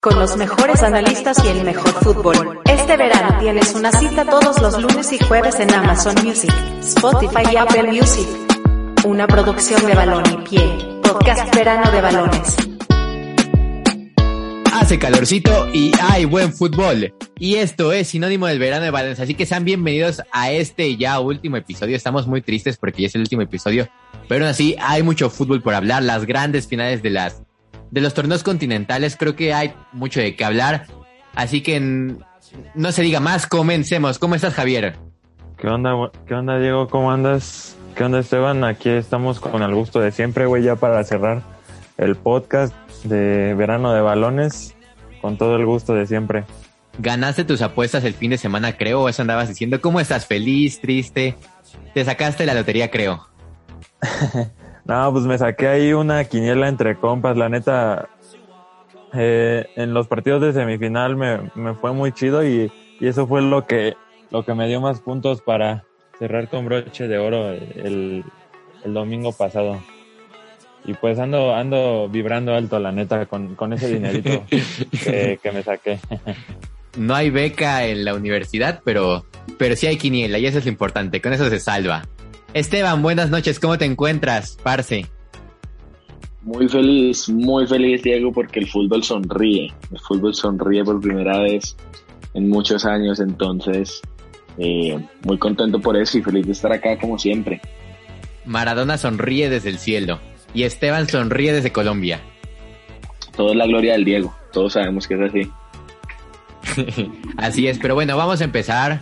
Con los mejores analistas y el mejor fútbol. Este verano tienes una cita todos los lunes y jueves en Amazon Music, Spotify y Apple Music. Una producción de balón y pie. Podcast Verano de Balones. Hace calorcito y hay buen fútbol. Y esto es sinónimo del verano de balones. Así que sean bienvenidos a este ya último episodio. Estamos muy tristes porque ya es el último episodio. Pero aún así hay mucho fútbol por hablar. Las grandes finales de las de los torneos continentales. Creo que hay mucho de qué hablar. Así que no se diga más, comencemos. ¿Cómo estás, Javier? ¿Qué onda, qué onda Diego? ¿Cómo andas? ¿Qué onda, Esteban? Aquí estamos con el gusto de siempre, güey, ya para cerrar el podcast de verano de balones. Con todo el gusto de siempre. Ganaste tus apuestas el fin de semana, creo, o eso andabas diciendo. ¿Cómo estás? ¿Feliz? ¿Triste? Te sacaste la lotería, creo. No, pues me saqué ahí una quiniela entre compas. La neta, eh, en los partidos de semifinal me, me fue muy chido y, y, eso fue lo que, lo que me dio más puntos para cerrar con broche de oro el, el domingo pasado. Y pues ando, ando vibrando alto, la neta, con, con ese dinerito que, que me saqué. No hay beca en la universidad, pero, pero sí hay quiniela y eso es lo importante. Con eso se salva. Esteban, buenas noches, ¿cómo te encuentras, Parce? Muy feliz, muy feliz, Diego, porque el fútbol sonríe. El fútbol sonríe por primera vez en muchos años, entonces eh, muy contento por eso y feliz de estar acá como siempre. Maradona sonríe desde el cielo y Esteban sonríe desde Colombia. Todo es la gloria del Diego, todos sabemos que es así. así es, pero bueno, vamos a empezar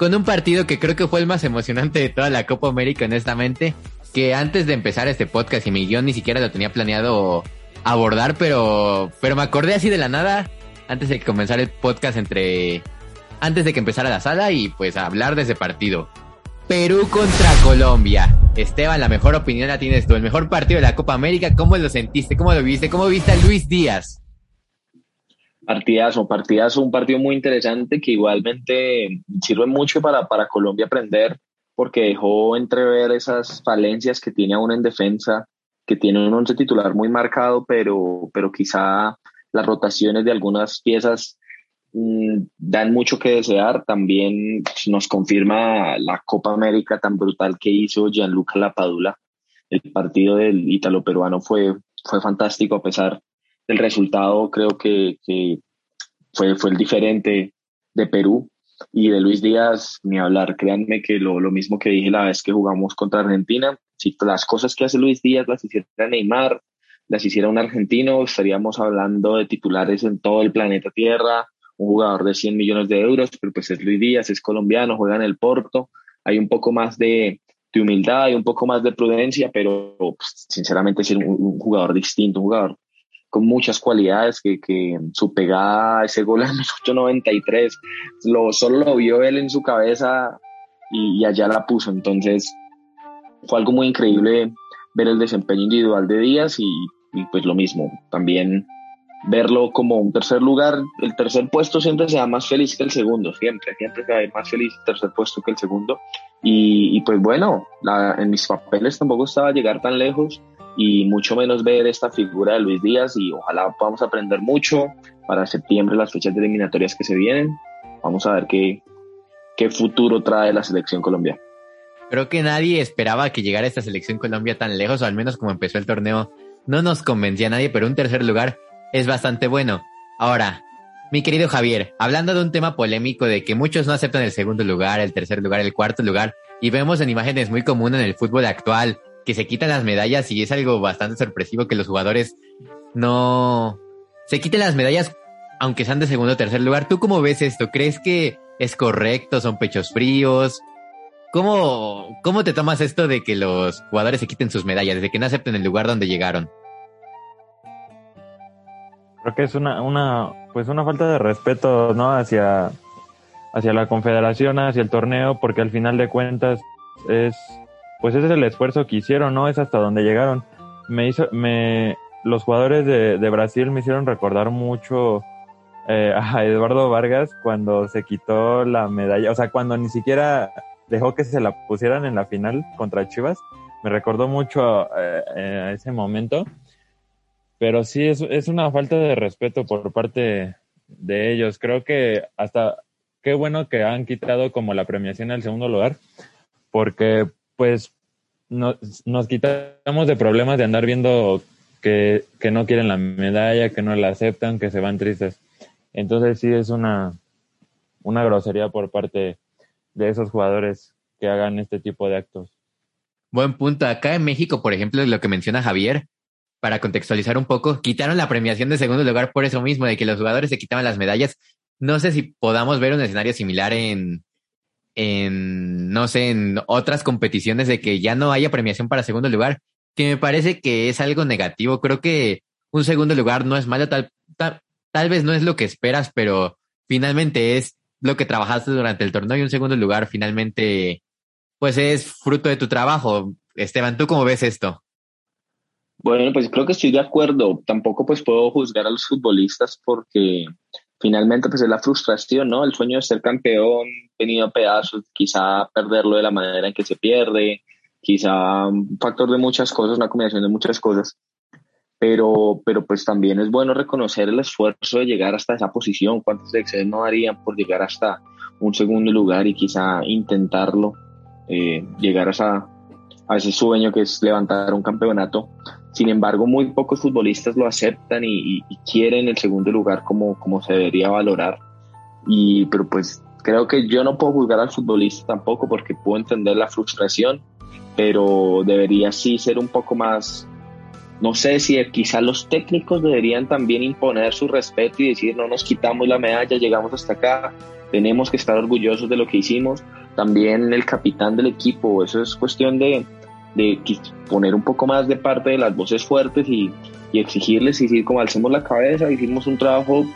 con un partido que creo que fue el más emocionante de toda la Copa América, honestamente. Que antes de empezar este podcast y mi guion ni siquiera lo tenía planeado abordar, pero, pero me acordé así de la nada antes de que comenzara el podcast entre. Antes de que empezara la sala y pues a hablar de ese partido. Perú contra Colombia. Esteban, la mejor opinión la tienes tú. El mejor partido de la Copa América. ¿Cómo lo sentiste? ¿Cómo lo viste? ¿Cómo viste a Luis Díaz? Partidazo, partidazo, un partido muy interesante que igualmente sirve mucho para, para Colombia aprender porque dejó entrever esas falencias que tiene aún en defensa, que tiene un once titular muy marcado, pero, pero quizá las rotaciones de algunas piezas mmm, dan mucho que desear. También nos confirma la Copa América tan brutal que hizo Gianluca Lapadula. El partido del ítalo-peruano fue, fue fantástico a pesar el resultado creo que, fue, fue el diferente de Perú y de Luis Díaz, ni hablar. Créanme que lo, lo mismo que dije la vez que jugamos contra Argentina, si las cosas que hace Luis Díaz las hiciera Neymar, las hiciera un argentino, estaríamos hablando de titulares en todo el planeta Tierra, un jugador de 100 millones de euros, pero pues es Luis Díaz, es colombiano, juega en el Porto, hay un poco más de, de humildad y un poco más de prudencia, pero pues, sinceramente es un, un jugador distinto, un jugador con muchas cualidades, que, que su pegada, ese gol en el 893, lo, solo lo vio él en su cabeza y, allá la puso. Entonces, fue algo muy increíble ver el desempeño individual de Díaz y, pues lo mismo, también verlo como un tercer lugar, el tercer puesto siempre se da más feliz que el segundo, siempre, siempre se da más feliz el tercer puesto que el segundo. Y, y pues bueno, la, en mis papeles tampoco estaba llegar tan lejos y mucho menos ver esta figura de Luis Díaz y ojalá podamos aprender mucho para septiembre las fechas eliminatorias que se vienen. Vamos a ver qué, qué futuro trae la selección colombiana. Creo que nadie esperaba que llegara esta selección Colombia tan lejos, o al menos como empezó el torneo, no nos convencía a nadie, pero un tercer lugar es bastante bueno. Ahora, mi querido Javier, hablando de un tema polémico de que muchos no aceptan el segundo lugar, el tercer lugar, el cuarto lugar, y vemos en imágenes muy comunes en el fútbol actual que se quitan las medallas y es algo bastante sorpresivo que los jugadores no se quiten las medallas aunque sean de segundo o tercer lugar. ¿Tú cómo ves esto? ¿Crees que es correcto? ¿Son pechos fríos? ¿Cómo, cómo te tomas esto de que los jugadores se quiten sus medallas, de que no acepten el lugar donde llegaron? Creo que es una, una, pues una falta de respeto, ¿no? Hacia, hacia la confederación, hacia el torneo, porque al final de cuentas es, pues ese es el esfuerzo que hicieron, ¿no? Es hasta donde llegaron. Me hizo, me, los jugadores de, de Brasil me hicieron recordar mucho eh, a Eduardo Vargas cuando se quitó la medalla, o sea, cuando ni siquiera dejó que se la pusieran en la final contra Chivas. Me recordó mucho eh, eh, a ese momento. Pero sí, es, es una falta de respeto por parte de ellos. Creo que hasta qué bueno que han quitado como la premiación al segundo lugar, porque pues nos, quitamos de problemas de andar viendo que, que no quieren la medalla, que no la aceptan, que se van tristes. Entonces sí es una, una grosería por parte de esos jugadores que hagan este tipo de actos. Buen punto. Acá en México, por ejemplo, lo que menciona Javier, para contextualizar un poco, quitaron la premiación de segundo lugar por eso mismo, de que los jugadores se quitaban las medallas. No sé si podamos ver un escenario similar en, en, no sé, en otras competiciones de que ya no haya premiación para segundo lugar, que me parece que es algo negativo. Creo que un segundo lugar no es malo, tal, tal, tal vez no es lo que esperas, pero finalmente es lo que trabajaste durante el torneo y un segundo lugar finalmente, pues es fruto de tu trabajo. Esteban, ¿tú cómo ves esto? Bueno, pues creo que estoy de acuerdo. Tampoco pues puedo juzgar a los futbolistas porque finalmente pues es la frustración, ¿no? El sueño de ser campeón tenido a pedazos, quizá perderlo de la manera en que se pierde, quizá un factor de muchas cosas, una combinación de muchas cosas. Pero, pero pues también es bueno reconocer el esfuerzo de llegar hasta esa posición, cuántos excesos no darían por llegar hasta un segundo lugar y quizá intentarlo, eh, llegar a, a ese sueño que es levantar un campeonato sin embargo, muy pocos futbolistas lo aceptan y, quieren el segundo lugar como, como se debería valorar. Y, pero pues creo que yo no puedo juzgar al futbolista tampoco porque puedo entender la frustración, pero debería sí ser un poco más, no sé si quizá los técnicos deberían también imponer su respeto y decir no nos quitamos la medalla, llegamos hasta acá, tenemos que estar orgullosos de lo que hicimos. También el capitán del equipo, eso es cuestión de, de poner un poco más de parte de las voces fuertes y, y exigirles y decir como alcemos la cabeza, hicimos un trabajo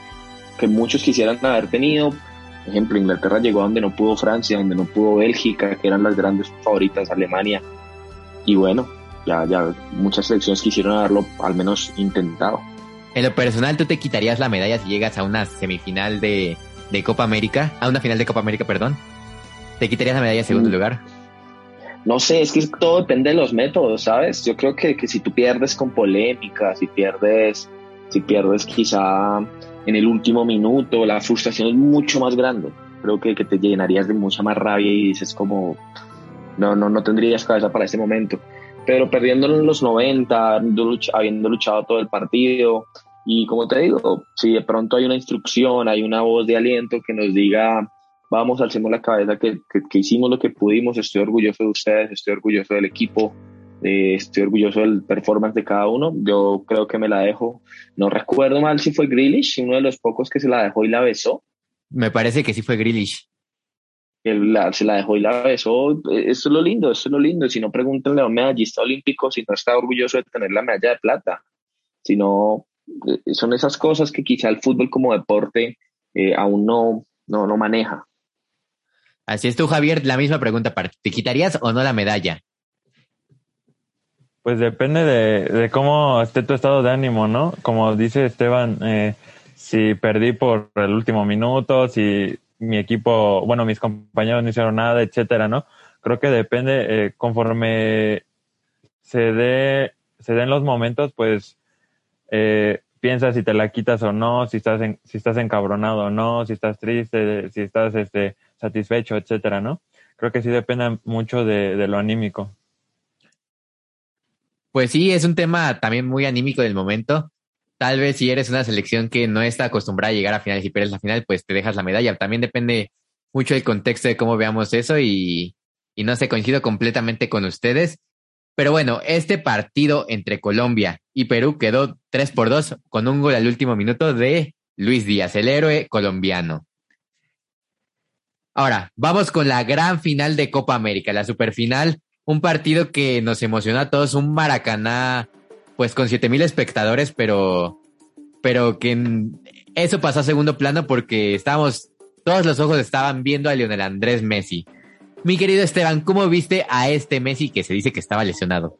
que muchos quisieran haber tenido. Por ejemplo, Inglaterra llegó a donde no pudo Francia, donde no pudo Bélgica, que eran las grandes favoritas, Alemania. Y bueno, ya, ya muchas selecciones quisieron haberlo al menos intentado. En lo personal, ¿tú te quitarías la medalla si llegas a una semifinal de, de Copa América? A una final de Copa América, perdón. ¿Te quitarías la medalla en segundo mm. lugar? No sé, es que todo depende de los métodos, ¿sabes? Yo creo que, que si tú pierdes con polémica, si pierdes, si pierdes quizá en el último minuto, la frustración es mucho más grande. Creo que, que te llenarías de mucha más rabia y dices como, no, no, no tendrías cabeza para ese momento. Pero perdiéndolo en los 90, habiendo luchado todo el partido, y como te digo, si de pronto hay una instrucción, hay una voz de aliento que nos diga, vamos, alcemos la cabeza que, que, hicimos lo que pudimos, estoy orgulloso de ustedes, estoy orgulloso del equipo, eh, estoy orgulloso del performance de cada uno, yo creo que me la dejo, no recuerdo mal si fue Grealish, uno de los pocos que se la dejó y la besó. Me parece que sí fue Grealish. Él se la dejó y la besó, eso es lo lindo, eso es lo lindo, si no pregúntenle a un medallista olímpico si no está orgulloso de tener la medalla de plata, sino eh, son esas cosas que quizá el fútbol como deporte eh, aún no, no, no maneja. Así es tú, Javier, la misma pregunta para ¿Te quitarías o no la medalla? Pues depende de, cómo esté tu estado de ánimo, ¿no? Como dice Esteban, eh, si perdí por el último minuto, si mi equipo, bueno, mis compañeros no hicieron nada, etcétera, ¿no? Creo que depende, eh, conforme se dé, se den los momentos, pues eh, piensa si te la quitas o no, si estás en, si estás encabronado o no, si estás triste, si estás este satisfecho, etcétera, ¿no? Creo que sí depende mucho de, lo anímico. Pues sí, es un tema también muy anímico del momento. Tal vez si eres una selección que no está acostumbrada a llegar a finales y pierdes la final, pues te dejas la medalla. También depende mucho del contexto de cómo veamos eso y, y no sé, coincido completamente con ustedes. Pero bueno, este partido entre Colombia y Perú quedó 3 por 2 con un gol al último minuto de Luis Díaz, el héroe colombiano. Ahora, vamos con la gran final de Copa América, la superfinal, un partido que nos emociona a todos, un Maracaná, pues con siete mil espectadores, pero pero que eso pasó a segundo plano porque estábamos, todos los ojos estaban viendo a Lionel Andrés Messi. Mi querido Esteban, ¿cómo viste a este Messi que se dice que estaba lesionado?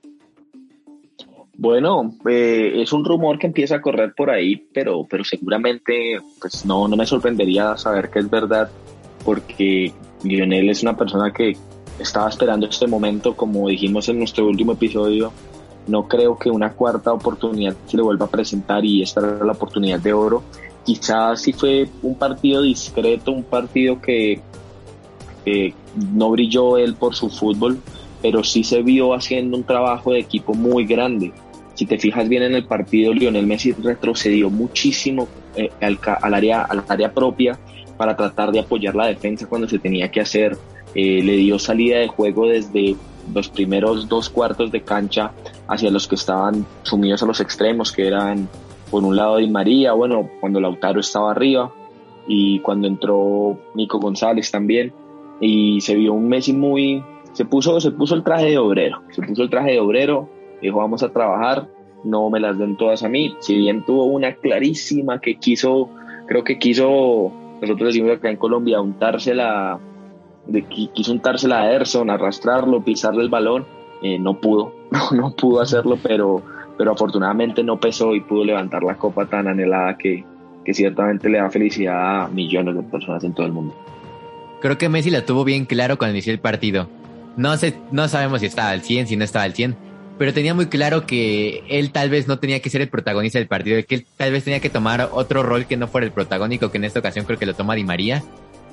Bueno, eh, es un rumor que empieza a correr por ahí, pero, pero seguramente pues no, no me sorprendería saber que es verdad, porque Lionel es una persona que estaba esperando este momento, como dijimos en nuestro último episodio, no creo que una cuarta oportunidad se le vuelva a presentar y esta era la oportunidad de oro. Quizás sí fue un partido discreto, un partido que no brilló él por su fútbol, pero sí se vio haciendo un trabajo de equipo muy grande. Si te fijas bien en el partido, Lionel Messi retrocedió muchísimo eh, al, área, al área propia para tratar de apoyar la defensa cuando se tenía que hacer. Eh, le dio salida de juego desde los primeros dos cuartos de cancha hacia los que estaban sumidos a los extremos, que eran por un lado Di María, bueno, cuando Lautaro estaba arriba y cuando entró Nico González también y se vio un Messi muy se puso se puso el traje de obrero, se puso el traje de obrero, dijo vamos a trabajar, no me las den todas a mí, si bien tuvo una clarísima que quiso, creo que quiso, nosotros decimos acá en Colombia, untársela de, quiso untársela a Erson, arrastrarlo, pisarle el balón, eh, no pudo, no, no pudo hacerlo, pero, pero afortunadamente no pesó y pudo levantar la copa tan anhelada que, que ciertamente le da felicidad a millones de personas en todo el mundo. Creo que Messi la tuvo bien claro cuando inició el partido. No sé, no sabemos si estaba al 100, si no estaba al 100, pero tenía muy claro que él tal vez no tenía que ser el protagonista del partido, que él tal vez tenía que tomar otro rol que no fuera el protagónico, que en esta ocasión creo que lo toma Di María,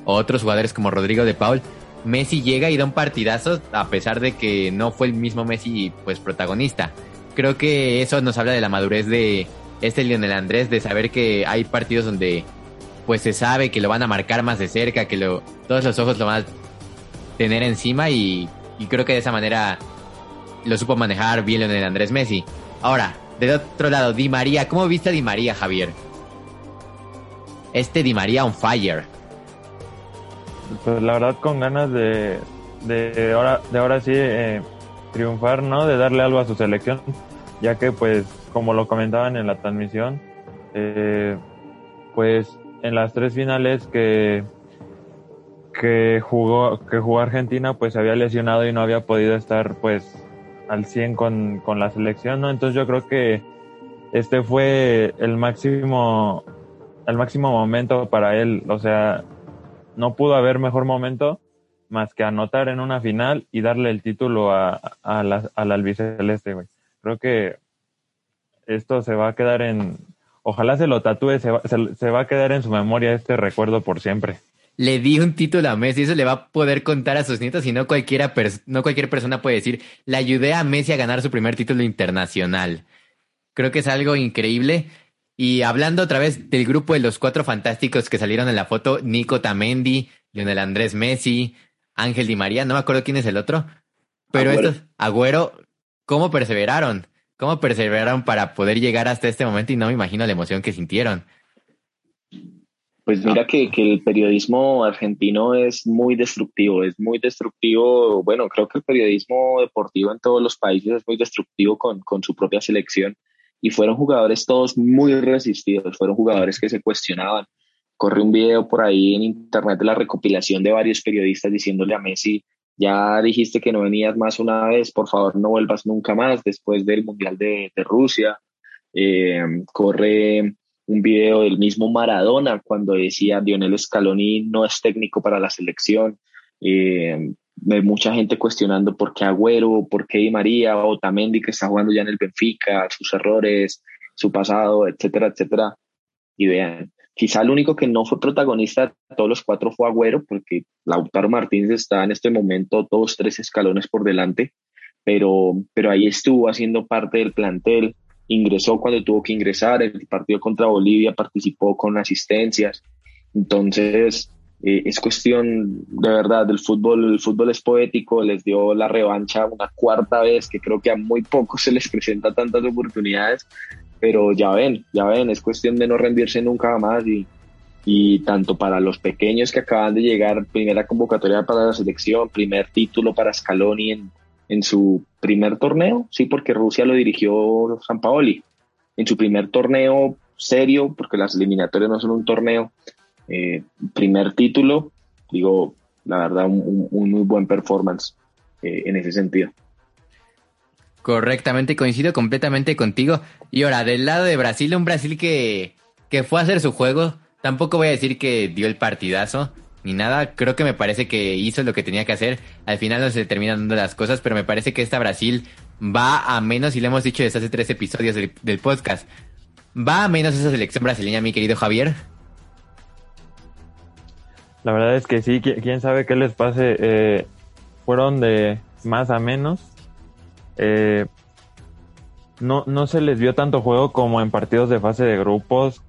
o otros jugadores como Rodrigo de Paul. Messi llega y da un partidazo a pesar de que no fue el mismo Messi pues protagonista. Creo que eso nos habla de la madurez de este Lionel Andrés, de saber que hay partidos donde pues se sabe que lo van a marcar más de cerca, que lo, todos los ojos lo van a tener encima y, y creo que de esa manera lo supo manejar bien Lionel Andrés Messi. Ahora, del otro lado, Di María, ¿cómo viste a Di María, Javier? Este Di María on fire. Pues la verdad con ganas de, de, ahora, de ahora sí eh, triunfar, ¿no? De darle algo a su selección, ya que pues como lo comentaban en la transmisión, eh, pues en las tres finales que, que jugó, que jugó Argentina, pues se había lesionado y no había podido estar pues al 100 con, con la selección, ¿no? Entonces yo creo que este fue el máximo, el máximo momento para él, o sea, no pudo haber mejor momento más que anotar en una final y darle el título a, a la, al albiceleste, güey. Creo que esto se va a quedar en, ojalá se lo tatúe, se va, se, va a quedar en su memoria este recuerdo por siempre. Le di un título a Messi, eso le va a poder contar a sus nietos y no, cualquiera no cualquier persona puede decir, le ayudé a Messi a ganar su primer título internacional. Creo que es algo increíble. Y hablando otra vez del grupo de los cuatro fantásticos que salieron en la foto, Nico Tamendi, Lionel Andrés Messi, Ángel Di María, no me acuerdo quién es el otro, pero estos, Agüero, ¿cómo perseveraron? ¿Cómo perseveraron para poder llegar hasta este momento? Y no me imagino la emoción que sintieron. Pues mira que, que, el periodismo argentino es muy destructivo, es muy destructivo, bueno, creo que el periodismo deportivo en todos los países es muy destructivo con, con su propia selección y fueron jugadores todos muy resistidos, fueron jugadores que se cuestionaban. Corre un video por ahí en internet de la recopilación de varios periodistas diciéndole a Messi ya dijiste que no venías más una vez, por favor no vuelvas nunca más después del Mundial de, Rusia. Eh, corre un video del mismo Maradona cuando decía Lionel Scaloni no es técnico para la selección. Eh, mucha gente cuestionando por qué Agüero, por qué Di María, o Tamendi que está jugando ya en el Benfica, sus errores, su pasado, etcétera, etcétera. Y vean, Quizá el único que no fue protagonista de todos los cuatro fue Agüero, porque Lautaro Martínez está en este momento dos, tres escalones por delante, pero, pero ahí estuvo haciendo parte del plantel, ingresó cuando tuvo que ingresar, el partido contra Bolivia participó con asistencias, entonces eh, es cuestión de verdad del fútbol, el fútbol es poético, les dio la revancha una cuarta vez, que creo que a muy pocos se les presenta tantas oportunidades, pero ya ven, ya ven, es cuestión de no rendirse nunca más y, y tanto para los pequeños que acaban de llegar, primera convocatoria para la selección, primer título para Scaloni en, en su primer torneo, sí, porque Rusia lo dirigió San Paoli. En su primer torneo serio, porque las eliminatorias no son un torneo. Eh, primer título, digo, la verdad, un, muy buen performance eh, en ese sentido. Correctamente, coincido completamente contigo. Y ahora, del lado de Brasil, un Brasil que, que fue a hacer su juego, tampoco voy a decir que dio el partidazo ni nada, creo que me parece que hizo lo que tenía que hacer. Al final no se terminan dando las cosas, pero me parece que esta Brasil va a menos, y lo hemos dicho desde hace tres episodios del, podcast, va a menos esa selección brasileña, mi querido Javier. La verdad es que sí, quién sabe qué les pase. Eh, fueron de más a menos. Eh, no, no se les vio tanto juego como en partidos de fase de grupos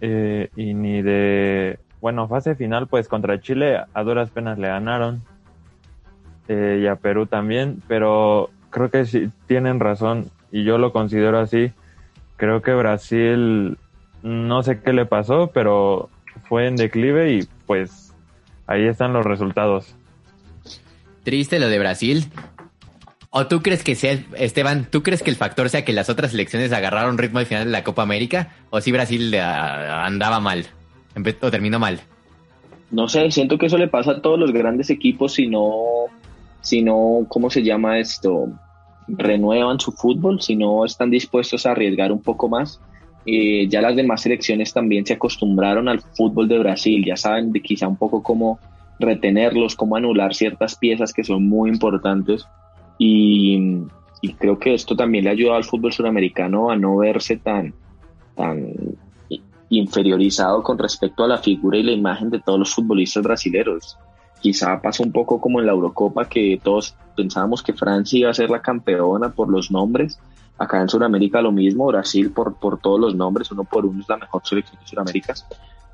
eh, y ni de, bueno, fase final, pues contra Chile a duras penas le ganaron y a Perú también, pero creo que sí tienen razón y yo lo considero así. Creo que Brasil, no sé qué le pasó, pero fue en declive y pues ahí están los resultados. Triste lo de Brasil. ¿O tú crees que sea, Esteban, tú crees que el factor sea que las otras selecciones agarraron ritmo al final de la Copa América? ¿O si Brasil ah, andaba mal? ¿O terminó mal? No sé, siento que eso le pasa a todos los grandes equipos si no, si no, ¿cómo se llama esto? Renuevan su fútbol, si no están dispuestos a arriesgar un poco más. Eh, ya las demás selecciones también se acostumbraron al fútbol de Brasil, ya saben de quizá un poco cómo retenerlos, cómo anular ciertas piezas que son muy importantes y, creo que esto también le ha ayudado al fútbol suramericano a no verse tan, tan inferiorizado con respecto a la figura y la imagen de todos los futbolistas brasileños. Quizá pasa un poco como en la Eurocopa que todos pensábamos que Francia iba a ser la campeona por los nombres Acá en Sudamérica lo mismo, Brasil por, por todos los nombres, uno por uno es la mejor selección de Sudamérica.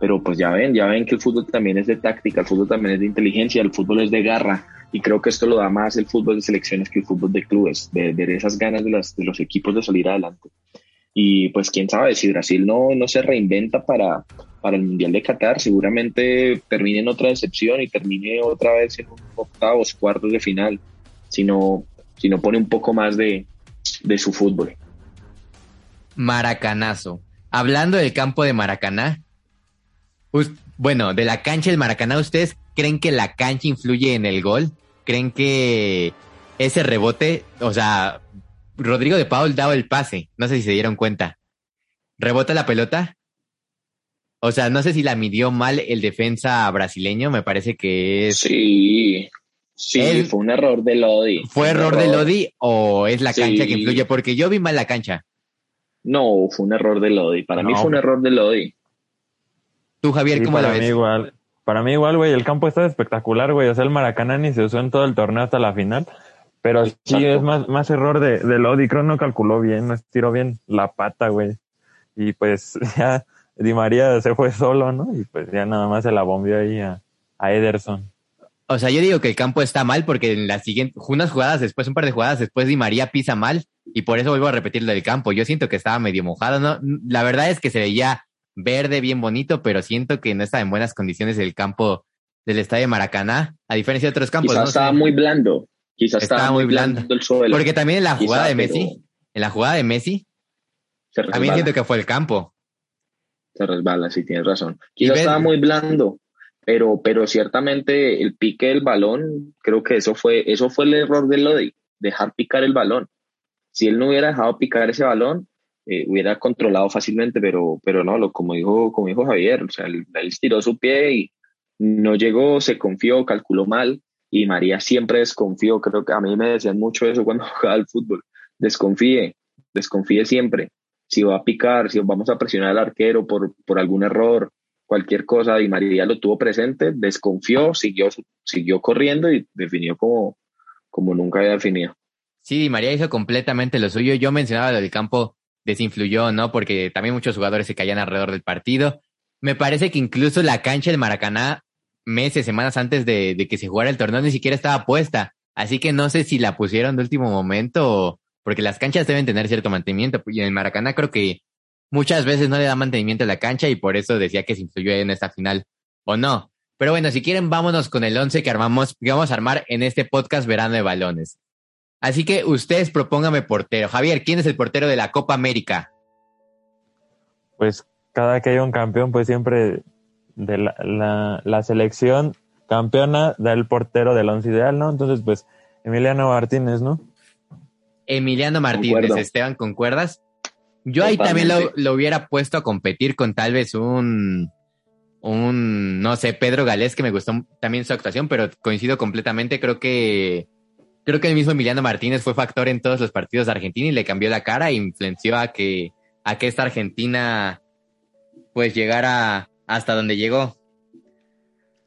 Pero pues ya ven, ya ven que el fútbol también es de táctica, el fútbol también es de inteligencia, el fútbol es de garra. Y creo que esto lo da más el fútbol de selecciones que el fútbol de clubes, de, de esas ganas de, las, de los equipos de salir adelante. Y pues quién sabe, si Brasil no, no se reinventa para, para el Mundial de Qatar, seguramente termine en otra decepción y termine otra vez en octavos, cuartos de final, si no, pone un poco más de, de su fútbol. Maracanazo. Hablando del campo de Maracaná, bueno, de la cancha del Maracaná, ¿ustedes creen que la cancha influye en el gol? ¿Creen que ese rebote, o sea, Rodrigo de Paul daba el pase, no sé si se dieron cuenta. ¿Rebota la pelota? O sea, no sé si la midió mal el defensa brasileño, me parece que es... Sí, Sí, fue un error de Lodi. ¿Fue error, de Lodi o es la cancha que influye? Porque yo vi mal la cancha. No, fue un error de Lodi. Para mí fue un error de Lodi. Tú, Javier, ¿cómo la ves? Mí igual. Para mí igual, güey, el campo está espectacular, güey. O sea, el Maracaná ni se usó en todo el torneo hasta la final. Pero sí es más, más error de, de Lodi. Creo no calculó bien, no estiró bien la pata, güey. Y pues ya Di María se fue solo, ¿no? Y pues ya nada más se la bombió ahí a, a Ederson. O sea, yo digo que el campo está mal porque en las siguientes, unas jugadas después, un par de jugadas después, Di María pisa mal y por eso vuelvo a repetir lo del campo. Yo siento que estaba medio mojado, ¿no? La verdad es que se veía verde, bien bonito, pero siento que no está en buenas condiciones el campo del estadio Maracaná, a diferencia de otros campos. Quizás estaba muy blando. Quizás estaba, muy blando. el suelo. Porque también en la jugada de Messi, en la jugada de Messi, también siento que fue el campo. Se resbala, sí, tienes razón. Quizás estaba muy blando pero, pero ciertamente el pique del balón, creo que eso fue, eso fue el error de Lodi, dejar picar el balón. Si él no hubiera dejado picar ese balón, eh, hubiera controlado fácilmente, pero, pero no, lo, como, dijo, como dijo Javier, o sea, él, estiró su pie y no llegó, se confió, calculó mal, y María siempre desconfió, creo que a mí me decían mucho eso cuando jugaba al fútbol, desconfíe, desconfíe siempre, si va a picar, si vamos a presionar al arquero por, por algún error, cualquier cosa, Di María lo tuvo presente, desconfió, siguió, siguió corriendo y definió como, como nunca había definido. Sí, María hizo completamente lo suyo. Yo mencionaba lo del campo desinfluyó, ¿no? Porque también muchos jugadores se caían alrededor del partido. Me parece que incluso la cancha del Maracaná, meses, semanas antes de, que se jugara el torneo, ni siquiera estaba puesta. Así que no sé si la pusieron de último momento, porque las canchas deben tener cierto mantenimiento. Y en Maracaná creo que muchas veces no le da mantenimiento a la cancha y por eso decía que se influyó en esta final o no. Pero bueno, si quieren, vámonos con el 11 que armamos, que vamos a armar en este podcast Verano de Balones. Así que ustedes propónganme portero. Javier, ¿quién es el portero de la Copa América? Pues cada que hay un campeón, pues siempre de la, la, la selección campeona da el portero del once ideal, ¿no? Entonces, pues, Emiliano Martínez, ¿no? Emiliano Martínez, Concuerdo. Esteban, ¿concuerdas? Yo ahí también lo, lo hubiera puesto a competir con tal vez un, un, no sé, Pedro Galés, que me gustó también su actuación, pero coincido completamente. Creo que, creo que el mismo Emiliano Martínez fue factor en todos los partidos de Argentina y le cambió la cara e influenció a que, a que esta Argentina, pues, llegara hasta donde llegó.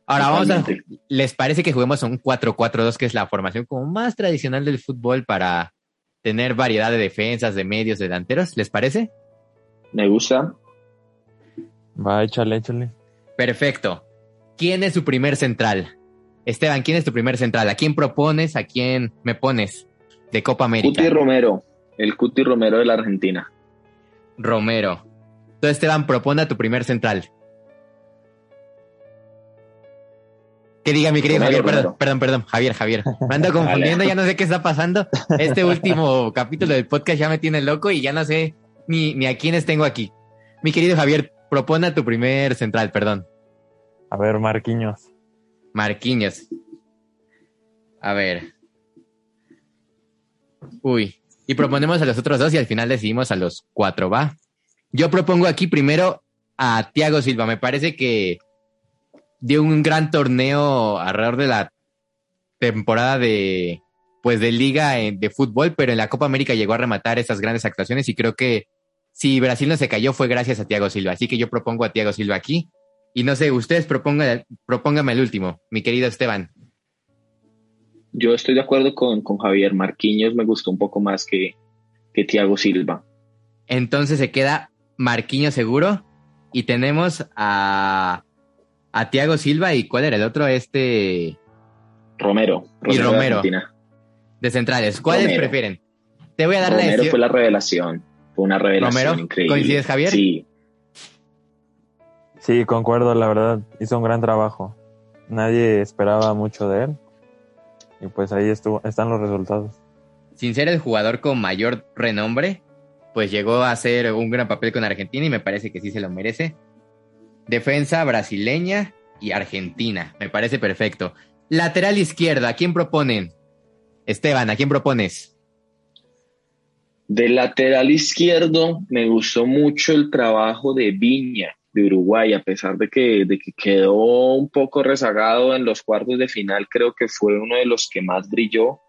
Ahora vamos a. ¿les parece que juguemos a un 4-4-2, que es la formación como más tradicional del fútbol para tener variedad de defensas, de medios, de delanteros? ¿Les parece? Me gusta. Va, échale, échale. Perfecto. ¿Quién es su primer central? Esteban, ¿quién es tu primer central? ¿A quién propones? ¿A quién me pones de Copa América? Cuti Romero, el Cuti Romero de la Argentina. Romero. Tú, Esteban, propone a tu primer central. Que diga mi querido Javier, perdón, perdón, perdón, Javier, Javier. Me ando confundiendo, ya no sé qué está pasando. Este último capítulo del podcast ya me tiene loco y ya no sé ni, ni a quiénes tengo aquí. Mi querido Javier, propone a tu primer central, perdón. A ver, Marquinhos. Marquinhos. A ver. Uy. Y proponemos a los otros dos y al final decidimos a los cuatro, ¿va? Yo propongo aquí primero a Thiago Silva. Me parece que dio un gran torneo alrededor de la temporada de pues de liga en- de fútbol, pero en la Copa América llegó a rematar esas grandes actuaciones y creo que si Brasil no se cayó fue gracias a Thiago Silva. Así que yo propongo a Thiago Silva aquí. Y no sé, ustedes propongan, propóngame el último, mi querido Esteban. Yo estoy de acuerdo con, con Javier. Marquinhos me gustó un poco más que, que Thiago Silva. Entonces se queda Marquinhos seguro y tenemos a, a Thiago Silva y ¿cuál era el otro? Este Romero. Y de Romero. De centrales. ¿Cuáles Romero. prefieren? Te voy a dar la Romero fue la revelación. Fue una revelación Romero, increíble. ¿coincides, Javier? Sí. Sí, concuerdo, la verdad. Hizo un gran trabajo. Nadie esperaba mucho de él. Y pues ahí estuvo, están los resultados. Sin ser el jugador con mayor renombre, pues llegó a hacer un gran papel con Argentina y me parece que sí se lo merece. Defensa brasileña y argentina. Me parece perfecto. Lateral izquierda, ¿a quién proponen? Esteban, ¿a quién propones? Del lateral izquierdo me gustó mucho el trabajo de Viña de Uruguay, a pesar de que, de que quedó un poco rezagado en los cuartos de final, creo que fue uno de los que más brilló.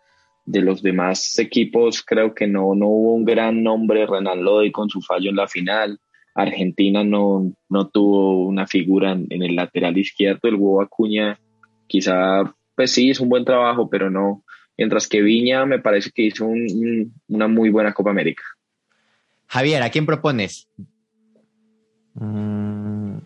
De los demás equipos creo que no, no hubo un gran nombre, Renan Lodi con su fallo en la final. Argentina no, no tuvo una figura en, en el lateral izquierdo, el huevo Acuña quizá, pues sí, hizo un buen trabajo, pero no, mientras que Viña me parece que hizo un- un- una muy buena Copa América. Javier, ¿a quién propones? Mm,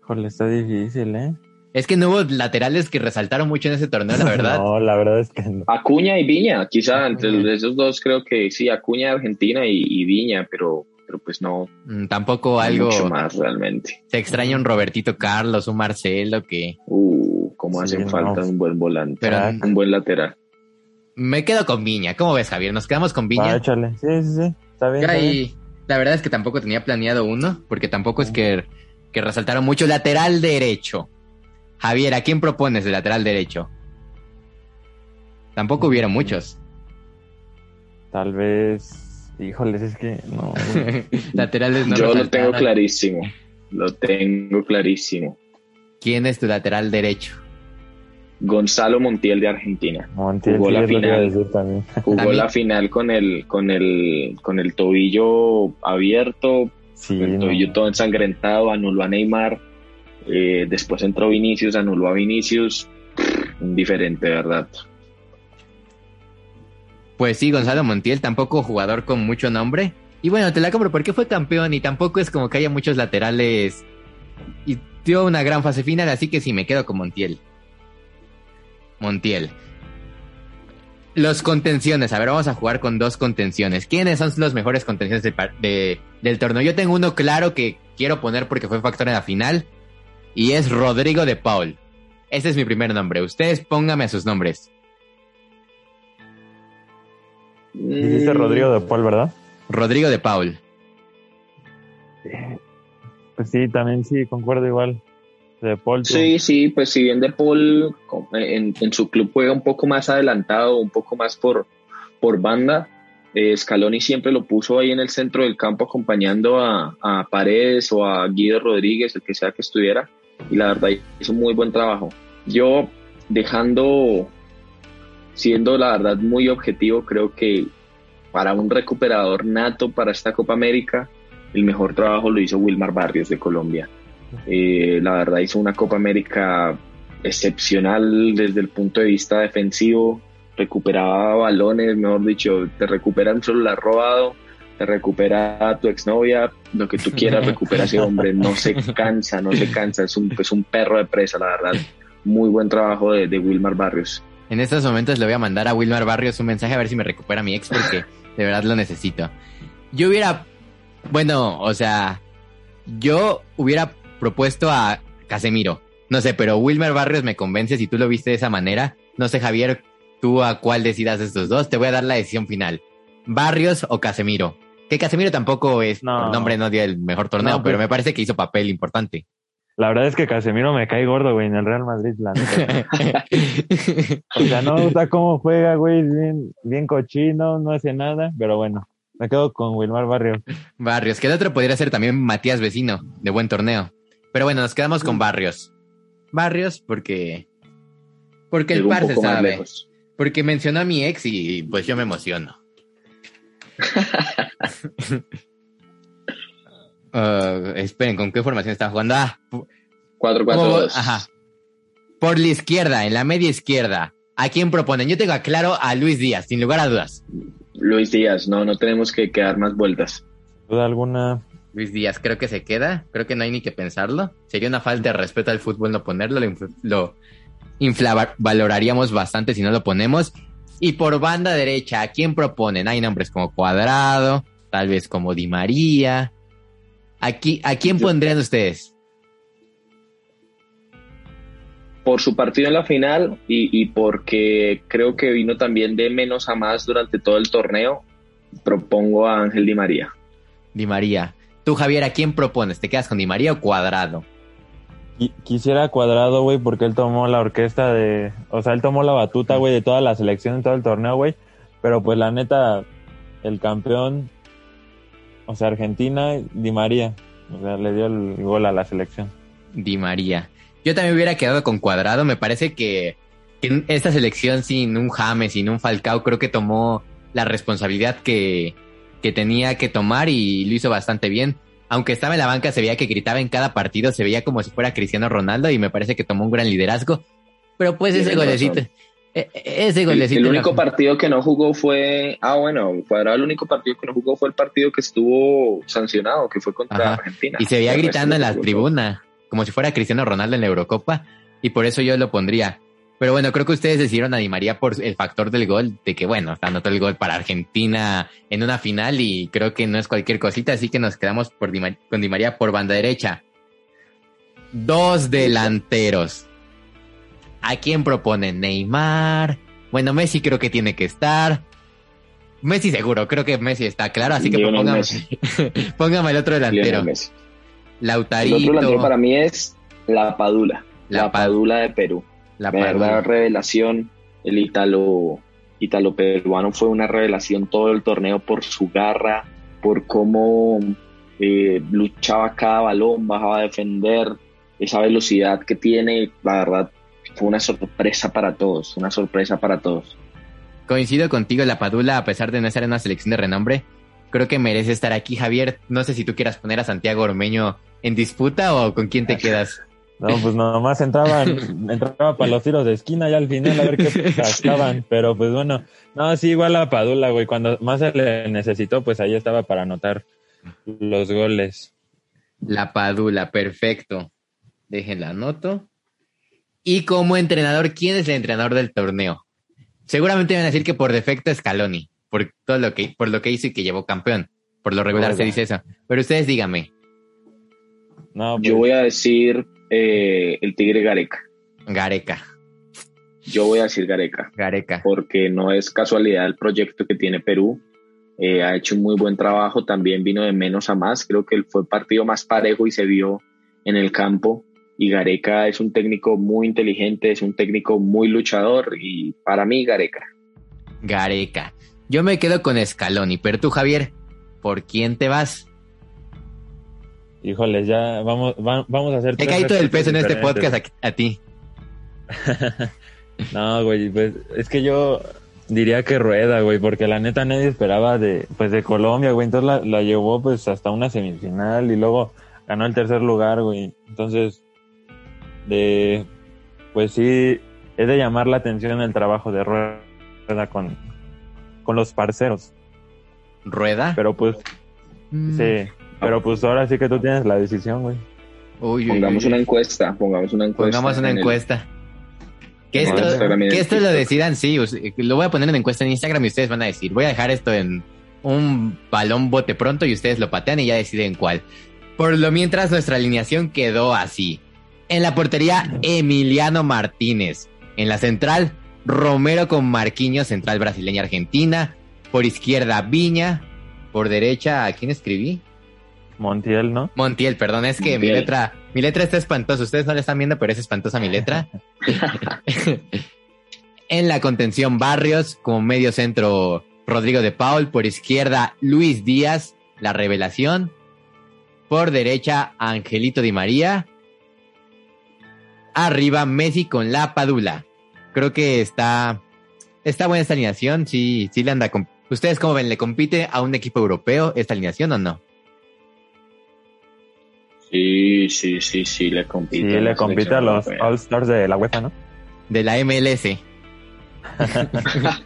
Híjole, está difícil, ¿eh? Es que no hubo laterales que resaltaron mucho en ese torneo, la verdad. No, la verdad es que no. Acuña y Viña, quizá Acuña. entre esos dos creo que sí, Acuña Argentina y, y Viña, pero, pero pues no Mm, Tampoco algo. mucho más realmente. Se extraña un Robertito Carlos, un Marcelo, que. Uh, cómo Sí, hacen no. falta un buen volante, Pero un buen lateral. me quedo con Viña. ¿Cómo ves, Javier? ¿Nos quedamos con Va, Viña? échale. Sí, sí, sí. Está bien. Está la verdad es que tampoco tenía planeado uno, porque tampoco es que, que resaltaron mucho. Lateral derecho. Javier, ¿a quién propones de lateral derecho? Tampoco hubiera muchos. Tal vez. Híjoles, es que no. Laterales no Yo lo tengo clarísimo, lo tengo clarísimo. ¿Quién es tu lateral derecho? Gonzalo Montiel de Argentina. Montiel, Jugó sí, la es lo que iba a final. decir también. Jugó También. la final con el, con el, con el tobillo abierto, Sí, el no. tobillo todo ensangrentado, anuló a Neymar. eh, después entró Vinicius, anuló a Vinicius. Un diferente, ¿verdad? Pues sí, Gonzalo Montiel, tampoco jugador con mucho nombre. Y bueno, te la compro porque fue campeón y tampoco es como que haya muchos laterales. Y dio una gran fase final, así que sí, me quedo con Montiel. Montiel. Los contenciones, a ver, vamos a jugar con dos contenciones. ¿Quiénes son los mejores contenciones del, torneo? Yo tengo uno claro que quiero poner porque fue factor en la final. Y es Rodrigo de Paul. Ese es mi primer nombre. Ustedes pónganme sus nombres. Dijiste Mm, Rodrigo de Paul, ¿verdad? Rodrigo de Paul. Pues sí, también sí, concuerdo igual. De Paul. tú. Sí, sí, pues si bien De Paul en, en su club juega un poco más adelantado, un poco más por, por banda, eh, Scaloni siempre lo puso ahí en el centro del campo acompañando a, a Paredes o a Guido Rodríguez, el que sea que estuviera, y la verdad hizo un muy buen trabajo. Yo, dejando, siendo la verdad muy objetivo, creo que para un recuperador nato para esta Copa América, el mejor trabajo lo hizo Wilmar Barrios de Colombia. Eh, la verdad hizo una Copa América excepcional desde el punto de vista defensivo, recuperaba balones, mejor dicho, te recuperan solo la robado, te recupera a tu exnovia, lo que tú quieras, recupera a ese hombre, no se cansa, no se cansa, es un, es un perro de presa, la verdad. Muy buen trabajo de, de Wilmar Barrios. En estos momentos le voy a mandar a Wilmar Barrios un mensaje a ver si me recupera mi ex porque de verdad lo necesito. Yo hubiera, bueno, o sea, yo hubiera propuesto a Casemiro. No sé, pero Wilmer Barrios me convence si tú lo viste de esa manera. No sé, Javier, tú a cuál decidas de estos dos. Te voy a dar la decisión final. Barrios o Casemiro. Que Casemiro tampoco es, No. por nombre no dio el mejor torneo, No, pero pues- me parece que hizo papel importante. La verdad es que Casemiro me cae gordo, güey, en el Real Madrid, la neta. O sea, no me gusta cómo juega, güey, bien, bien cochino, no hace nada, pero bueno, me quedo con Wilmar Barrio. Barrios, que el otro podría ser también Matías Vecino, de buen torneo. Pero bueno, nos quedamos con Barrios. Barrios porque... Porque el Llegó par se sabe. Porque mencionó a mi ex y pues yo me emociono. Uh, esperen, ¿con qué formación está jugando? Ah, pu- 4-4-2. ajá. Por la izquierda, en la media izquierda. ¿A quién proponen? Yo tengo claro a Luis Díaz, sin lugar a dudas. Luis Díaz, no, no tenemos que, que dar más vueltas. ¿Duda alguna? Luis Díaz, creo que se queda. Creo que no hay ni que pensarlo. Sería una falta de respeto al fútbol no ponerlo. Lo, infl- lo infravaloraríamos bastante si no lo ponemos. Y por banda derecha, ¿a quién proponen? Hay nombres como Cuadrado, tal vez como Di María. Aquí, ¿A quién pondrían ustedes? Por su partido en la final y, y porque creo que vino también de menos a más durante todo el torneo, propongo a Ángel Di María. Di María. Tú, Javier, ¿a quién propones? ¿Te quedas con Di María o Cuadrado? Qui- Quisiera cuadrado, güey, porque él tomó la orquesta de. O sea, él tomó la batuta, güey, de toda la selección en todo el torneo, güey. Pero pues la neta, el campeón, o sea, Argentina, Di María. O sea, le dio el gol a la selección. Di María. Yo también hubiera quedado con Cuadrado. Me parece que, que en esta selección sin un James, sin un Falcao, creo que tomó la responsabilidad que, que tenía que tomar y lo hizo bastante bien. Aunque estaba en la banca, se veía que gritaba en cada partido, se veía como si fuera Cristiano Ronaldo y me parece que tomó un gran liderazgo. Pero pues ese golecito, razón. E- e- ese El, golecito. el único partido que no jugó fue, ah bueno, Cuadrado el único partido que no jugó fue el partido que estuvo sancionado, que fue contra Ajá. Argentina. Y se veía gritando en la tribuna, como si fuera Cristiano Ronaldo en la Eurocopa, y por eso yo lo pondría. Pero bueno, creo que ustedes decidieron a Di María por el factor del gol, de que bueno, anotó el gol para Argentina en una final y creo que no es cualquier cosita, así que nos quedamos por Di con Di María por banda derecha. Dos delanteros. ¿A quién proponen? Neymar. Bueno, Messi creo que tiene que estar. Messi seguro, creo que Messi está claro, así que póngame, póngame el otro delantero. Messi. El Lautarito. otro delantero para mí es la Padula, La la, Pa- Padula de Perú. La La verdad, Padula. revelación. El ítalo, ítalo peruano fue una revelación todo el torneo por su garra, por cómo eh, luchaba cada balón, bajaba a defender, esa velocidad que tiene. La verdad, fue una sorpresa para todos, una sorpresa para todos. Coincido contigo, la Padula, a pesar de no estar en una selección de renombre, creo que merece estar aquí, Javier. No sé si tú quieras poner a Santiago Ormeño en disputa o con quién te quedas. No, pues nomás entraban, entraba para los tiros de esquina y al final a ver qué cascaban. Pero pues bueno, no, sí, igual a Padula, güey. Cuando más se le necesitó, pues ahí estaba para anotar los goles. La Padula, perfecto. Déjenla anoto. Y como entrenador, ¿quién es el entrenador del torneo? Seguramente van a decir que por defecto es Scaloni, por todo lo que, por lo que hizo y que llevó campeón. Por lo regular se dice eso. Pero ustedes díganme, No, pues, Yo voy a decir eh, el Tigre Gareca. Gareca, Yo voy a decir Gareca. Gareca. porque no es casualidad el proyecto que tiene Perú. eh, ha hecho un muy buen trabajo, también vino de menos a más, creo que fue el partido más parejo y se vio en el campo y Gareca es un técnico muy inteligente, es un técnico muy luchador y para mí Gareca. Gareca. Yo me quedo con Scaloni, pero tú Javier, ¿por quién te vas? Híjoles, ya vamos, vamos a hacer... He caído el peso en este podcast a, ti. no, güey, pues es que yo diría que rueda, güey, porque la neta nadie esperaba de, pues de Colombia, güey, entonces la, la llevó pues hasta una semifinal y luego ganó el tercer lugar, güey. Entonces, de, pues sí, es de llamar la atención el trabajo de Rueda con, con los parceros. ¿Rueda? Pero pues, mm. sí, pero pues ahora sí que tú tienes la decisión, güey. pongamos una encuesta, pongamos una encuesta. Pongamos una encuesta. Que esto, que esto lo decidan, sí, lo voy a poner en encuesta en Instagram y ustedes van a decir, voy a dejar esto en un balón bote pronto y ustedes lo patean y ya deciden cuál. Por lo mientras nuestra alineación quedó así. En la portería, Emiliano Martínez. En la central, Romero con Marquinhos, central brasileña argentina. Por izquierda, Viña. Por derecha, ¿a quién escribí? Montiel, ¿no? Montiel, perdón, es que mi letra, mi letra está espantosa. Ustedes no la están viendo, pero es espantosa mi letra. en la contención, Barrios, como medio centro, Rodrigo de Paul. Por izquierda, Luis Díaz, la revelación. Por derecha, Angelito Di María arriba Messi con la Padula. Creo que está, está buena esta alineación. Sí, sí le anda. ¿Ustedes cómo ven? ¿Le compite a un equipo europeo esta alineación o no? Sí, sí, sí, sí, le compite. Sí, le compite a los All Stars de la UEFA, ¿no? De la MLS.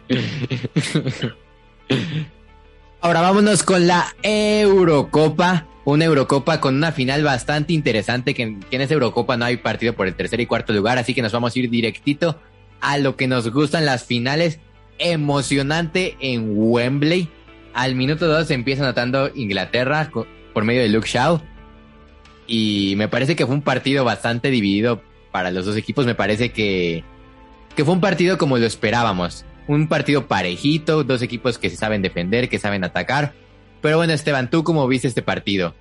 Ahora vámonos con la Eurocopa una Eurocopa con una final bastante interesante, que, en esa Eurocopa no hay partido por el tercer y cuarto lugar, así que nos vamos a ir directito a lo que nos gustan las finales. Emocionante en Wembley. Al minuto 2 se empieza anotando Inglaterra por medio de Luke Shaw. Y me parece que fue un partido bastante dividido para los dos equipos. Me parece que, que fue un partido como lo esperábamos. Un partido parejito, dos equipos que se saben defender, que saben atacar pero bueno, Esteban, ¿tú cómo viste este partido?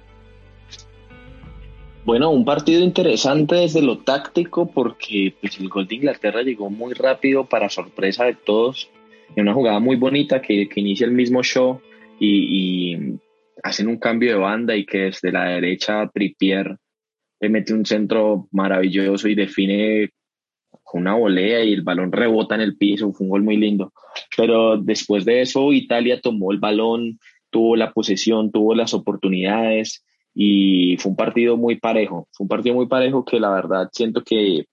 Bueno, un partido interesante desde lo táctico porque pues, el gol de Inglaterra llegó muy rápido para sorpresa de todos. En una jugada muy bonita que, inicia el mismo show y, hacen un cambio de banda y que desde la derecha Trippier le mete un centro maravilloso y define con una volea y el balón rebota en el piso. Fue un gol muy lindo. Pero después de eso Italia tomó el balón, tuvo la posesión, tuvo las oportunidades y fue un partido muy parejo. Fue un partido muy parejo que la verdad siento que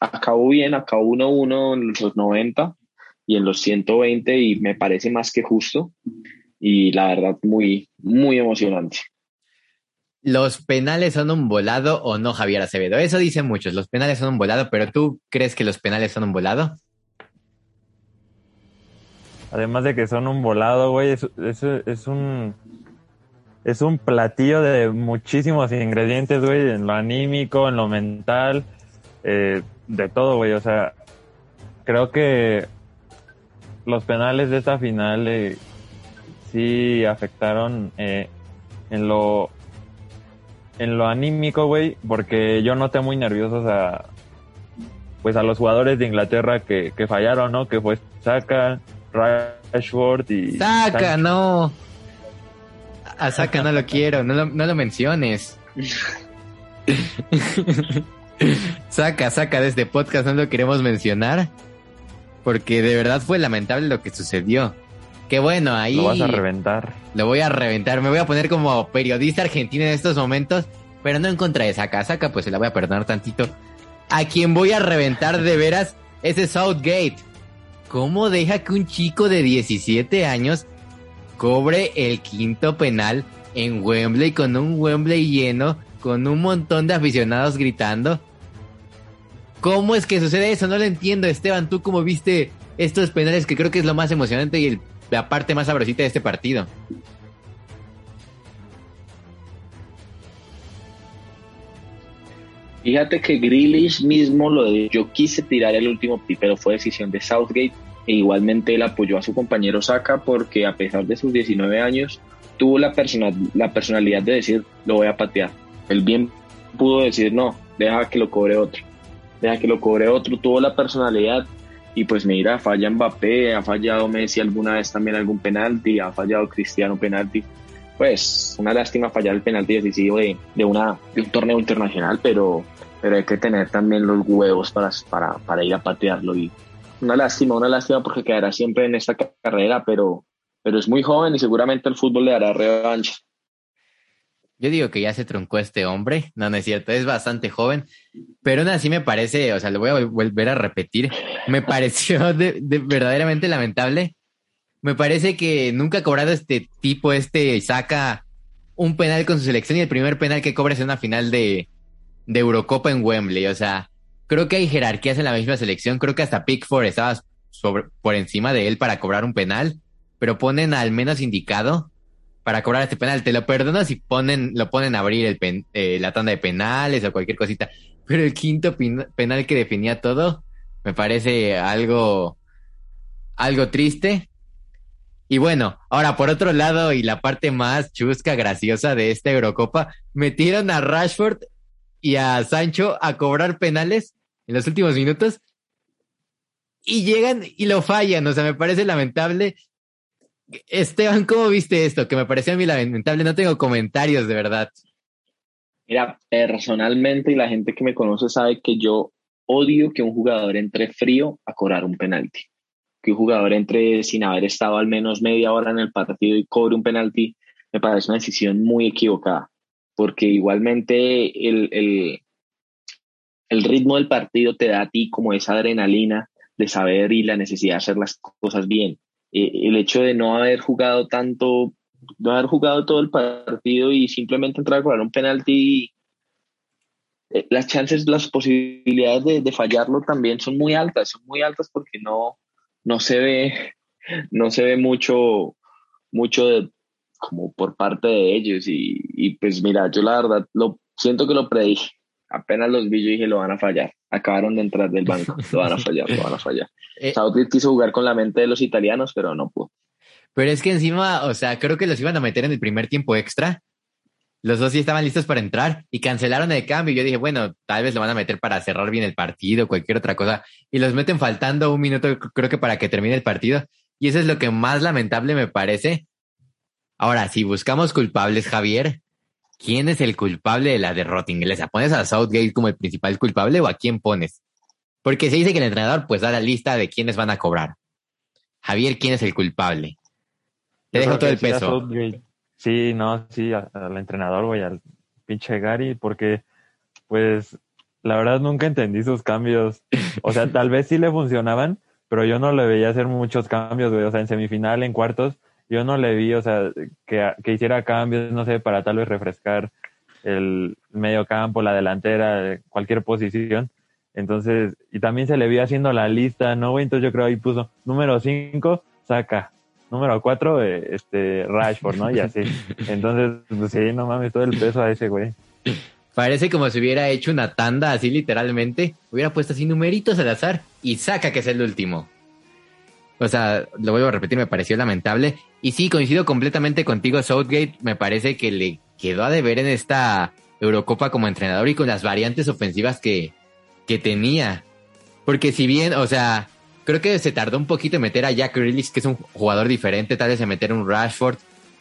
acabó bien, acabó 1-1 en los 90 y en los 120 y me parece más que justo y la verdad muy, muy emocionante. ¿Los penales son un volado o no, Javier Acevedo? Eso dicen muchos, los penales son un volado, pero ¿tú crees que los penales son un volado? Además de que son un volado, güey, es, es, un es un platillo de muchísimos ingredientes, güey, en lo anímico, en lo mental, eh, de todo, güey. O sea, creo que los penales de esta final eh, sí afectaron eh, en lo en lo anímico, güey, porque yo noté muy nerviosos a pues a los jugadores de Inglaterra que, que fallaron, ¿no? Que fue Saka, Rashford y... Saca, no. A Saca no lo quiero, no lo, no lo menciones. saca, saca de este podcast, no lo queremos mencionar. Porque de verdad fue lamentable lo que sucedió. Que bueno, ahí... Lo vas a reventar. Lo voy a reventar. Me voy a poner como periodista argentino en estos momentos. Pero no en contra de Saca. Saca, pues se la voy a perdonar tantito. A quien voy a reventar de veras es Southgate. ¿Cómo deja que un chico de 17 años cobre el quinto penal en Wembley con un Wembley lleno, con un montón de aficionados gritando? ¿Cómo es que sucede eso? No lo entiendo, Esteban. ¿Tú cómo viste estos penales que creo que es lo más emocionante y la parte más sabrosita de este partido? Fíjate que Grealish mismo lo de yo quise tirar el último pero fue decisión de Southgate e igualmente él apoyó a su compañero Saka porque a pesar de sus 19 años tuvo la, la personalidad de decir lo voy a patear. Él bien pudo decir no, deja que lo cobre otro, deja que lo cobre otro, tuvo la personalidad y pues mira, falla Mbappé, ha fallado Messi alguna vez también algún penalti, ha fallado Cristiano penalti. Pues una lástima fallar el penalti decisivo de, de, una, un torneo internacional, pero, pero hay que tener también los huevos para, para, para ir a patearlo. Y una lástima, una lástima porque quedará siempre en esta carrera, pero, pero es muy joven y seguramente el fútbol le dará revancha. Yo digo que ya se truncó este hombre, no, no es cierto, es bastante joven, pero aún así me parece, o sea, lo voy a volver a repetir, me pareció de, verdaderamente lamentable. Me parece que nunca ha cobrado este tipo, este saca un penal con su selección y el primer penal que cobra es en una final de, de Eurocopa en Wembley. O sea, creo que hay jerarquías en la misma selección. Creo que hasta Pickford estaba sobre, por encima de él para cobrar un penal, pero ponen al menos indicado para cobrar este penal. Te lo perdono si ponen, lo ponen a abrir el eh, la tanda de penales o cualquier cosita. Pero el quinto penal que definía todo me parece algo, algo triste. Y bueno, ahora por otro lado y la parte más chusca, graciosa de esta Eurocopa, metieron a Rashford y a Sancho a cobrar penales en los últimos minutos y llegan y lo fallan. O sea, me parece lamentable Esteban, ¿cómo viste esto? Que me pareció a mí lamentable. No tengo comentarios, de verdad. Mira, personalmente, y la gente que me conoce sabe que yo odio que un jugador entre frío a cobrar un penalti. Que un jugador entre sin haber estado al menos media hora en el partido y cobre un penalti, me parece una decisión muy equivocada. Porque igualmente el, el, el ritmo del partido te da a ti como esa adrenalina de saber y la necesidad de hacer las cosas bien. Eh, el hecho de no haber jugado tanto, no haber jugado todo el partido y simplemente entrar a cobrar un penalti, eh, las chances, las posibilidades de, fallarlo también son muy altas, son muy altas porque no, no se ve, no se ve mucho, mucho de, como por parte de ellos y, y pues mira, yo la verdad lo siento que lo predije apenas los vi yo dije lo van a fallar. Acabaron de entrar del banco, lo van a fallar, lo van a fallar. Eh, quiso jugar con la mente de los italianos, pero no pudo. Pero es que encima, o sea, creo que los iban a meter en el primer tiempo extra. Los dos sí estaban listos para entrar y cancelaron el cambio. Yo dije, bueno, tal vez lo van a meter para cerrar bien el partido, cualquier otra cosa. Y los meten faltando un minuto, creo que para que termine el partido. Y eso es lo que más lamentable me parece. Ahora, si buscamos culpables, Javier, ¿quién es el culpable de la derrota inglesa? ¿Pones a Southgate como el principal culpable o a quién pones? Porque se dice que el entrenador pues da la lista de quiénes van a cobrar. Javier, ¿quién es el culpable? Te dejo todo el peso. Sí, no, sí, al entrenador, güey, al pinche Gary, porque pues la verdad nunca entendí sus cambios. O sea, tal vez sí le funcionaban, pero yo no le veía hacer muchos cambios, güey. O sea, en semifinal, en cuartos, yo no le vi, o sea, que, que hiciera cambios, no sé, para tal vez refrescar el medio campo, la delantera, cualquier posición. Entonces, y también se le vi haciendo la lista, ¿no, güey? Entonces yo creo ahí puso número 5, saca. Número 4, eh, este, Rashford, ¿no? Y así. Entonces, pues sí, no mames, todo el peso a ese, güey. Parece como si hubiera hecho una tanda así literalmente. Hubiera puesto así numeritos al azar y saca que es el último. O sea, lo vuelvo a repetir, me pareció lamentable. Y sí, coincido completamente contigo, Southgate. Me parece que le quedó a deber en esta Eurocopa como entrenador y con las variantes ofensivas que, que tenía. Porque si bien, o sea, creo que se tardó un poquito en meter a Jack Grealish, que es un jugador diferente, tal vez en meter un Rashford,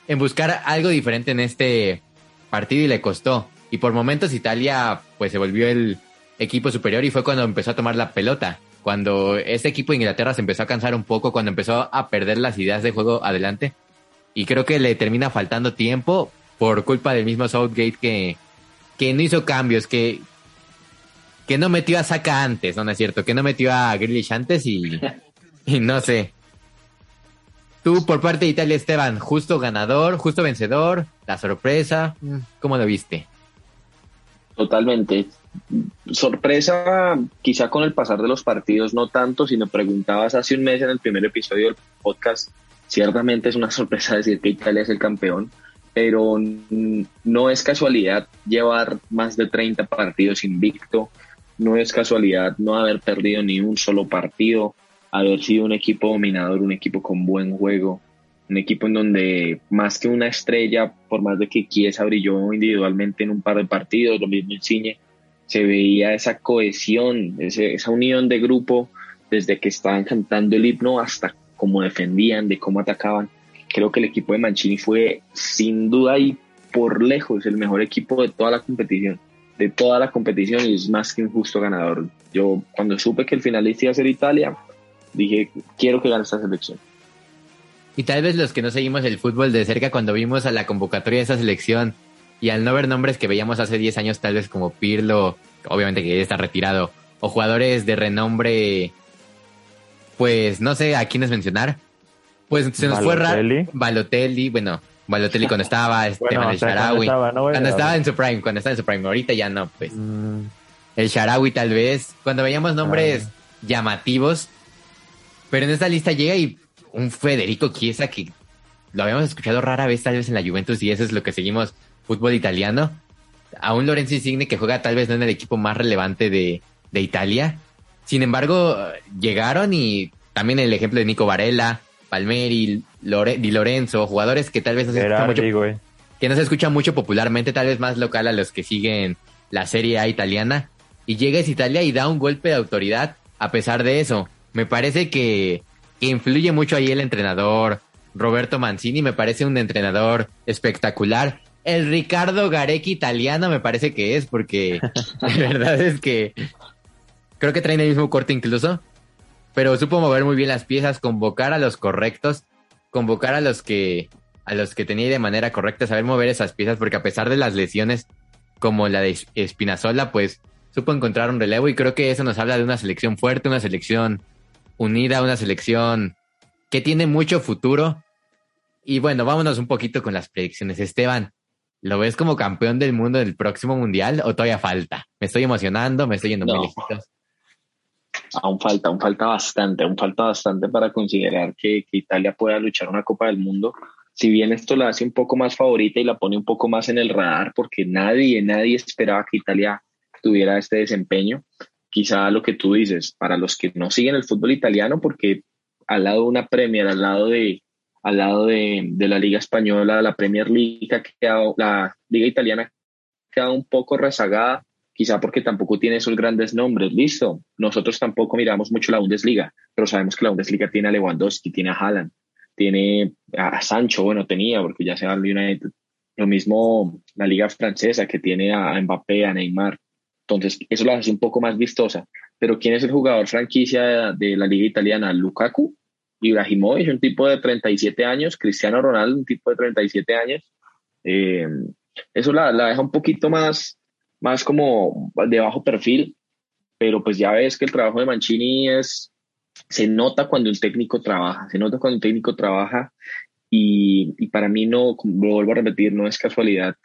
en buscar algo diferente en este partido y le costó. Y por momentos Italia pues se volvió el equipo superior y fue cuando empezó a tomar la pelota cuando este equipo de Inglaterra se empezó a cansar un poco, cuando empezó a perder las ideas de juego adelante. Y creo que le termina faltando tiempo por culpa del mismo Southgate que, que no hizo cambios, que, que no metió a Saka antes, ¿no, es cierto? Que no metió a Grealish antes y, y no sé. Tú, por parte de Italia, Esteban, justo ganador, justo vencedor, la sorpresa, ¿cómo lo viste? Totalmente sorpresa, quizá con el pasar de los partidos no tanto, si me preguntabas hace un mes en el primer episodio del podcast, ciertamente es una sorpresa decir que Italia es el campeón, pero no es casualidad llevar más de 30 partidos invicto, no es casualidad no haber perdido ni un solo partido, haber sido un equipo dominador, un equipo con buen juego, un equipo en donde más que una estrella, por más de que Chiesa brilló individualmente en un par de partidos, lo mismo Insigne, se veía esa cohesión, esa unión de grupo desde que estaban cantando el himno hasta cómo defendían, de cómo atacaban. Creo que el equipo de Mancini fue sin duda y por lejos el mejor equipo de toda la competición, de toda la competición y es más que un justo ganador. Yo cuando supe que el finalista iba a ser Italia, dije, quiero que gane esta selección. Y tal vez los que no seguimos el fútbol de cerca, cuando vimos a la convocatoria de esa selección y al no ver nombres que veíamos hace 10 años, tal vez como Pirlo, obviamente que ya está retirado, o jugadores de renombre, pues no sé a quiénes mencionar, pues se nos fue raro. Balotelli, bueno, Balotelli cuando estaba, Esteban el Sharawi, cuando estaba, en su prime, cuando estaba en su prime, ahorita ya no, pues. Mm. El Sharawi tal vez, cuando veíamos nombres llamativos, pero en esta lista llega y un Federico Chiesa que lo habíamos escuchado rara vez tal vez en la Juventus y eso es lo que seguimos fútbol italiano. A un Lorenzo Insigne que juega tal vez no en el equipo más relevante de, Italia. Sin embargo, llegaron y también el ejemplo de Nico Varela, Palmeri, Di Lorenzo, jugadores que tal vez no se escuchan mucho, que no se escuchan mucho popularmente, tal vez más local a los que siguen la Serie A italiana. Y llega a Italia y da un golpe de autoridad a pesar de eso. Me parece que influye mucho ahí el entrenador Roberto Mancini, me parece un entrenador espectacular. El Ricardo Garecki italiano me parece que es, porque la verdad es que creo que traen el mismo corte incluso, pero supo mover muy bien las piezas, convocar a los correctos, convocar a los que a los que tenía de manera correcta, saber mover esas piezas, porque a pesar de las lesiones como la de Espinazola, pues supo encontrar un relevo y creo que eso nos habla de una selección fuerte, una selección unida, una selección que tiene mucho futuro. Y bueno, vámonos un poquito con las predicciones. Esteban, ¿lo ves como campeón del mundo del próximo mundial o todavía falta? Me estoy emocionando, me estoy yendo muy lejitos. Aún falta, aún falta bastante, aún falta bastante para considerar que, Italia pueda luchar una Copa del Mundo. Si bien esto la hace un poco más favorita y la pone un poco más en el radar, porque nadie, nadie esperaba que Italia tuviera este desempeño, quizá lo que tú dices, para los que no siguen el fútbol italiano, porque al lado de una Premier, al lado de, al lado de, la Liga Española, la Premier League, ha la Liga Italiana ha un poco rezagada, quizá porque tampoco tiene esos grandes nombres. Listo, nosotros tampoco miramos mucho la Bundesliga, pero sabemos que la Bundesliga tiene a Lewandowski, tiene a Haaland, tiene a Sancho, bueno, tenía, porque ya se va al United. Lo mismo la Liga Francesa, que tiene a Mbappé, a Neymar. Entonces, eso la hace un poco más vistosa. Pero ¿quién es el jugador franquicia de la liga italiana? Lukaku, Ibrahimovic, un tipo de 37 años, Cristiano Ronaldo, un tipo de 37 años. Eh, eso la, la, deja un poquito más, más como de bajo perfil, pero pues ya ves que el trabajo de Mancini es, se nota cuando un técnico trabaja, se nota cuando un técnico trabaja y, y para mí no, vuelvo a repetir, no es casualidad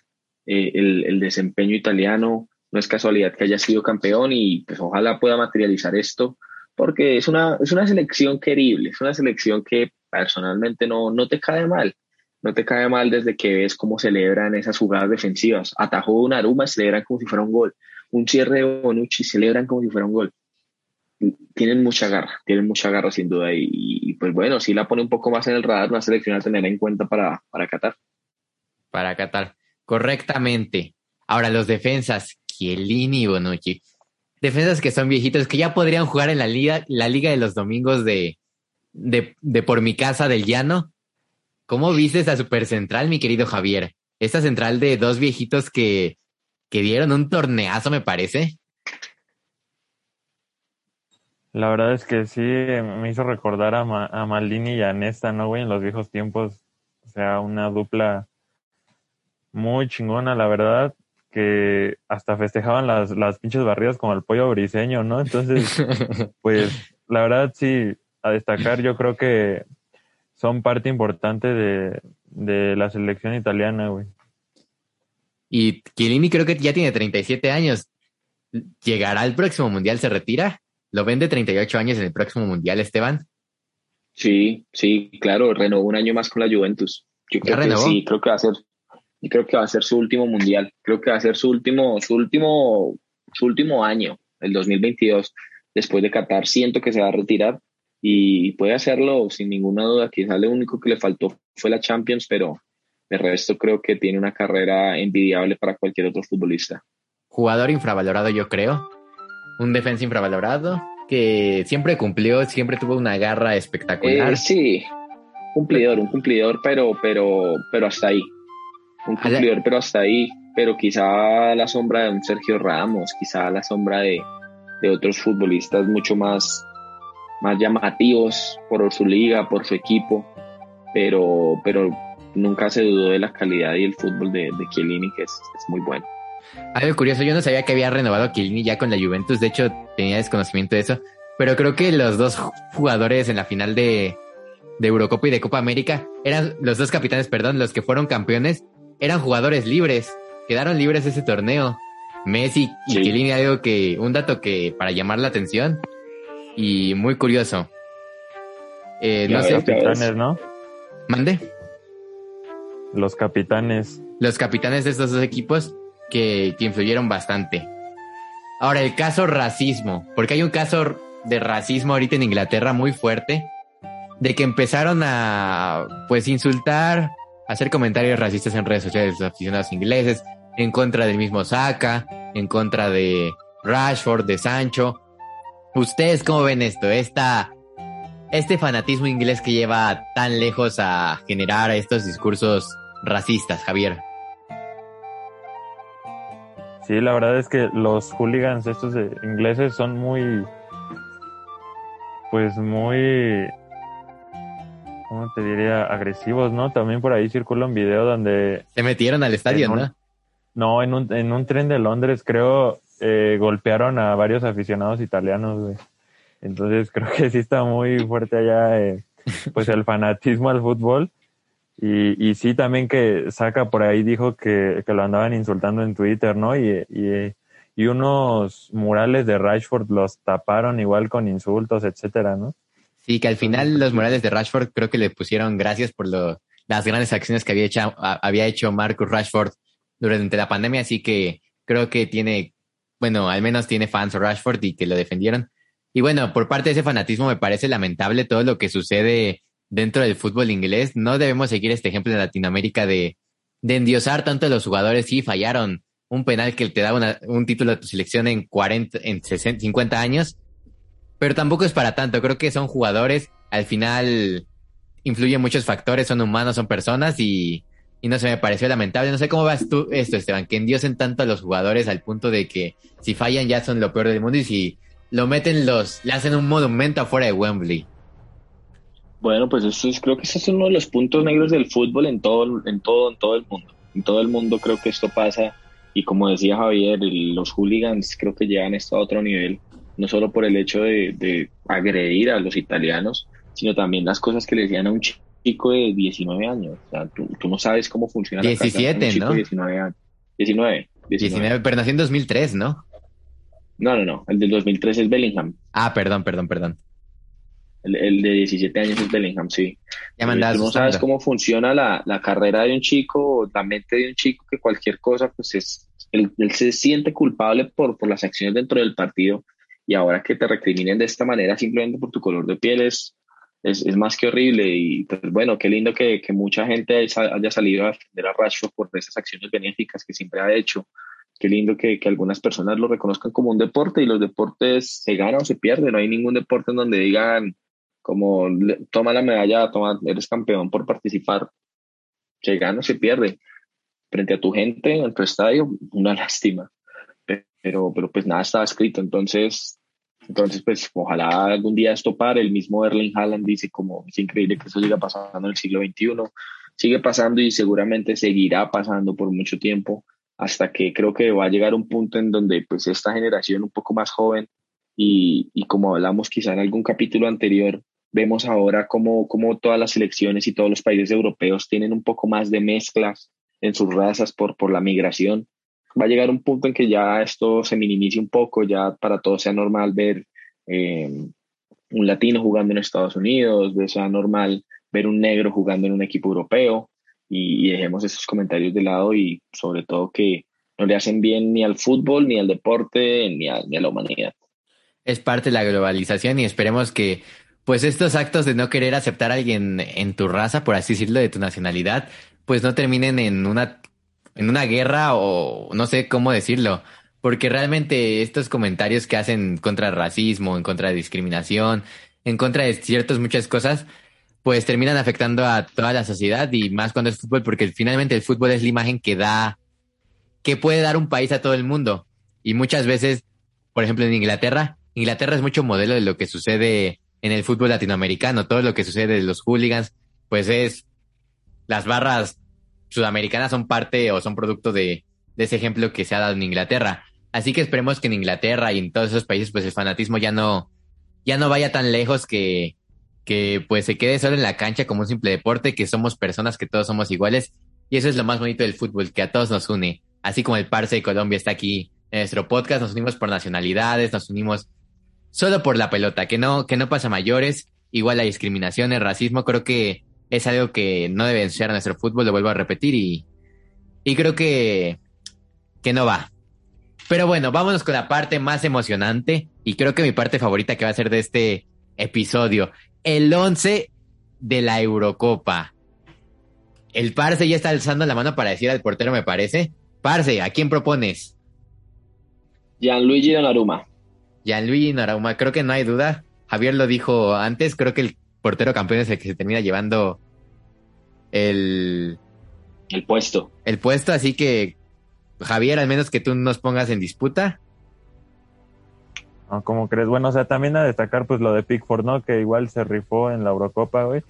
eh, el, el, desempeño italiano, no es casualidad que haya sido campeón y pues ojalá pueda materializar esto porque es una, es una selección querible, es una selección que personalmente no, no te cae mal, no te cae mal desde que ves cómo celebran esas jugadas defensivas. Atajó un Aruma, celebran como si fuera un gol. Un cierre de Bonucci, celebran como si fuera un gol. Tienen mucha garra, tienen mucha garra sin duda. Y, pues bueno, sí la pone un poco más en el radar, una selección a tener en cuenta para, para Qatar. Para Qatar, correctamente. Ahora los defensas, Chiellini y Bonucci. Defensas que son viejitos, que ya podrían jugar en la liga, la liga de los domingos de, de, de por mi casa del llano. ¿Cómo viste esa super central, mi querido Javier? Esta central de dos viejitos que, que dieron un torneazo, me parece. La verdad es que sí, me hizo recordar a, a Maldini y a Nesta, ¿no, güey? En los viejos tiempos. O sea, una dupla muy chingona, la verdad que hasta festejaban las, las pinches barridas como el pollo briseño, ¿no? Entonces, pues la verdad sí, a destacar yo creo que son parte importante de, de la selección italiana, güey. Y Chiellini creo que ya tiene 37 años. ¿Llegará al próximo mundial? ¿Se retira? ¿Lo vende 38 años en el próximo mundial, Esteban? Sí, sí, claro, renovó un año más con la Juventus. Yo creo que sí, creo que va a ser y creo que va a ser su último mundial. Creo que va a ser su último, su último, su último año, el 2022. Después de Qatar, siento que se va a retirar. Y puede hacerlo sin ninguna duda. Quizá lo único que le faltó fue la Champions, pero de resto creo que tiene una carrera envidiable para cualquier otro futbolista. Jugador infravalorado, yo creo. Un defensa infravalorado que siempre cumplió, siempre tuvo una garra espectacular. Eh, sí, cumplidor, un cumplidor, pero, pero, pero hasta ahí. Un cumplidor, pero hasta ahí. Pero quizá la sombra de un Sergio Ramos, quizá la sombra de, de otros futbolistas mucho más, más llamativos por su liga, por su equipo. Pero, pero nunca se dudó de la calidad y el fútbol de, de Chiellini, que es, es muy bueno. Algo curioso, yo no sabía que había renovado a Chiellini ya con la Juventus, de hecho tenía desconocimiento de eso, pero creo que los dos jugadores en la final de, de Eurocopa y de Copa América eran los dos capitanes, perdón, los que fueron campeones, eran jugadores libres, quedaron libres ese torneo. Messi y sí. Chiellini, algo que, un dato que para llamar la atención y muy curioso. Eh, no sé. Capitanes, ¿no? Mande. Los capitanes. Los capitanes de estos dos equipos que, que influyeron bastante. Ahora, el caso racismo, porque hay un caso de racismo ahorita en Inglaterra muy fuerte, de que empezaron a, pues, insultar, hacer comentarios racistas en redes sociales de los aficionados ingleses, en contra del mismo Saka, en contra de Rashford, de Sancho. ¿Ustedes cómo ven esto? Esta, este fanatismo inglés que lleva tan lejos a generar estos discursos racistas, Javier. Sí, la verdad es que los hooligans estos ingleses son muy, pues muy, ¿cómo te diría? Agresivos, ¿no? También por ahí circula un video donde... Se metieron al estadio, un, ¿no? No, en un, en un tren de Londres, creo, eh, golpearon a varios aficionados italianos. Entonces creo que sí está muy fuerte allá, eh, pues el fanatismo al fútbol. Y, y sí, también que Saca por ahí dijo que, que lo andaban insultando en Twitter, ¿no? Y, y, y, unos murales de Rashford los taparon igual con insultos, etcétera, ¿no? Sí, que al final los murales de Rashford creo que le pusieron gracias por lo, las grandes acciones que había hecho, había hecho Marcus Rashford durante la pandemia, así que creo que tiene, bueno, al menos tiene fans Rashford y que lo defendieron. Y bueno, por parte de ese fanatismo me parece lamentable todo lo que sucede dentro del fútbol inglés. No debemos seguir este ejemplo en Latinoamérica de, de endiosar tanto a los jugadores. Sí, fallaron un penal que te da una, un título de tu selección en 40, en 60, 50 años. Pero tampoco es para tanto. Creo que son jugadores. Al final influyen muchos factores. Son humanos, son personas y, y no se me pareció lamentable. No sé cómo vas tú esto, Esteban, que endiosen tanto a los jugadores al punto de que si fallan ya son lo peor del mundo y si lo meten los, le hacen un monumento afuera de Wembley. Bueno, pues eso es, creo que ese es uno de los puntos negros del fútbol en todo, en todo, en todo el mundo. En todo el mundo creo que esto pasa y como decía Javier, los hooligans creo que llegan esto a otro nivel, no solo por el hecho de, de agredir a los italianos, sino también las cosas que le decían a un chico de 19 años. O sea, tú, tú no sabes cómo funciona 17, la un chico ¿no? De 19 años. 19, 19. 19, pero nació en 2003, ¿no? No, no, no. El del 2003 es Bellingham. Ah, perdón, perdón, perdón. El, el, de 17 años es Bellingham, sí. Ya me Tú no sabes cómo funciona la, la, carrera de un chico la mente de un chico que cualquier cosa, pues es, él, él, se siente culpable por, por las acciones dentro del partido y ahora que te recriminen de esta manera simplemente por tu color de piel es, es, es más que horrible y pues bueno, qué lindo que, que mucha gente haya salido a defender a Rashford por esas acciones benéficas que siempre ha hecho qué lindo que, que, algunas personas lo reconozcan como un deporte y los deportes se ganan o se pierden. No hay ningún deporte en donde digan como toma la medalla, toma, eres campeón por participar. Se gana o se pierde. Frente a tu gente, en tu estadio, una lástima. Pero, pero pues nada estaba escrito. Entonces, entonces pues ojalá algún día esto pare. El mismo Erling Haaland dice como es increíble que eso siga pasando en el siglo XXI. Sigue pasando y seguramente seguirá pasando por mucho tiempo hasta que creo que va a llegar un punto en donde pues esta generación un poco más joven y, y como hablamos quizá en algún capítulo anterior, vemos ahora como, como todas las selecciones y todos los países europeos tienen un poco más de mezclas en sus razas por, por la migración. Va a llegar un punto en que ya esto se minimice un poco, ya para todos sea normal ver eh, un latino jugando en Estados Unidos, sea normal ver un negro jugando en un equipo europeo y, y, dejemos esos comentarios de lado y sobre todo que no le hacen bien ni al fútbol, ni al deporte, ni a, ni a la humanidad. Es parte de la globalización y esperemos que pues estos actos de no querer aceptar a alguien en tu raza, por así decirlo, de tu nacionalidad, pues no terminen en una, en una guerra o no sé cómo decirlo. Porque realmente estos comentarios que hacen contra racismo, en contra de discriminación, en contra de ciertas muchas cosas, pues terminan afectando a toda la sociedad y más cuando es fútbol, porque finalmente el fútbol es la imagen que da, que puede dar un país a todo el mundo. Y muchas veces, por ejemplo, en Inglaterra, Inglaterra es mucho modelo de lo que sucede en el fútbol latinoamericano. Todo lo que sucede de los hooligans, pues es las barras sudamericanas son parte o son producto de, ese ejemplo que se ha dado en Inglaterra. Así que esperemos que en Inglaterra y en todos esos países, pues el fanatismo ya no, ya no vaya tan lejos que, que pues se quede solo en la cancha como un simple deporte, que somos personas, que todos somos iguales. Y eso es lo más bonito del fútbol, que a todos nos une. Así como el Parse de Colombia está aquí en nuestro podcast, nos unimos por nacionalidades, nos unimos solo por la pelota, que no, que no pasa mayores. Igual la discriminación, el racismo, creo que es algo que no debe ser nuestro fútbol, lo vuelvo a repetir, y, y creo que, que no va. Pero bueno, vámonos con la parte más emocionante y creo que mi parte favorita que va a ser de este episodio. El 11 de la Eurocopa. El Parse ya está alzando la mano para decir al portero, me parece. Parse, ¿a quién propones? Gianluigi Donnarumma. Gianluigi Donnarumma, creo que no hay duda. Javier lo dijo antes, creo que el portero campeón es el que se termina llevando el... El puesto. El puesto, así que Javier, al menos que tú nos pongas en disputa. No, ¿Cómo crees? Bueno, o sea, también a destacar pues lo de Pickford, ¿no? Que igual se rifó en la Eurocopa, güey.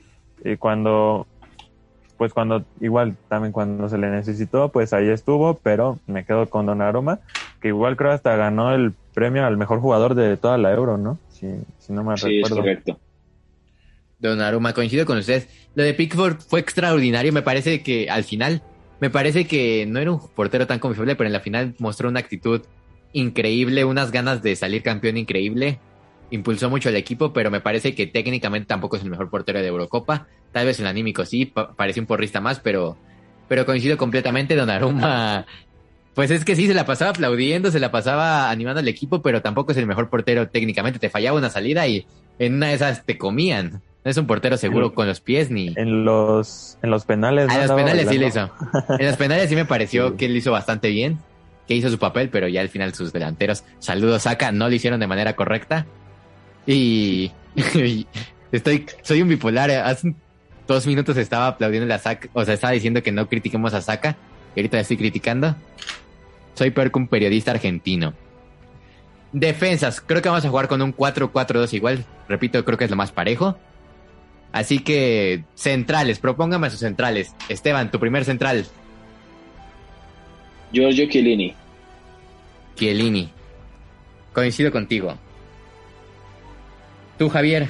Y cuando, pues cuando, igual también cuando se le necesitó, pues ahí estuvo, pero me quedo con Donnarumma, que igual creo hasta ganó el premio al mejor jugador de toda la Euro, ¿no? Si, si no me sí, recuerdo. es correcto. Donnarumma, coincido con ustedes. Lo de Pickford fue extraordinario, me parece que al final me parece que no era un portero tan confiable, pero en la final mostró una actitud increíble, unas ganas de salir campeón increíble. Impulsó mucho al equipo, pero me parece que técnicamente tampoco es el mejor portero de Eurocopa. Tal vez en anímico sí, pa parecía un porrista más, pero, pero coincido completamente. Donnarumma, pues es que sí, se la pasaba aplaudiendo, se la pasaba animando al equipo, pero tampoco es el mejor portero técnicamente. Te fallaba una salida y en una de esas te comían. No es un portero seguro en, con los pies ni. En los, en los penales. ¿no? los penales sí le hizo. En los penales sí me pareció sí. que él hizo bastante bien, que hizo su papel, pero ya al final sus delanteros, saludos Saca, no lo hicieron de manera correcta. Y, y estoy, soy un bipolar. Hace dos minutos estaba aplaudiendo la Saca, o sea, estaba diciendo que no critiquemos a Saca, y ahorita la estoy criticando. Soy peor que un periodista argentino. Defensas, creo que vamos a jugar con un 4-4-2 igual. Repito, creo que es lo más parejo. Así que, centrales, propóngame a sus centrales. Esteban, tu primer central. Giorgio Chiellini. Chiellini. Coincido contigo. Tú, Javier.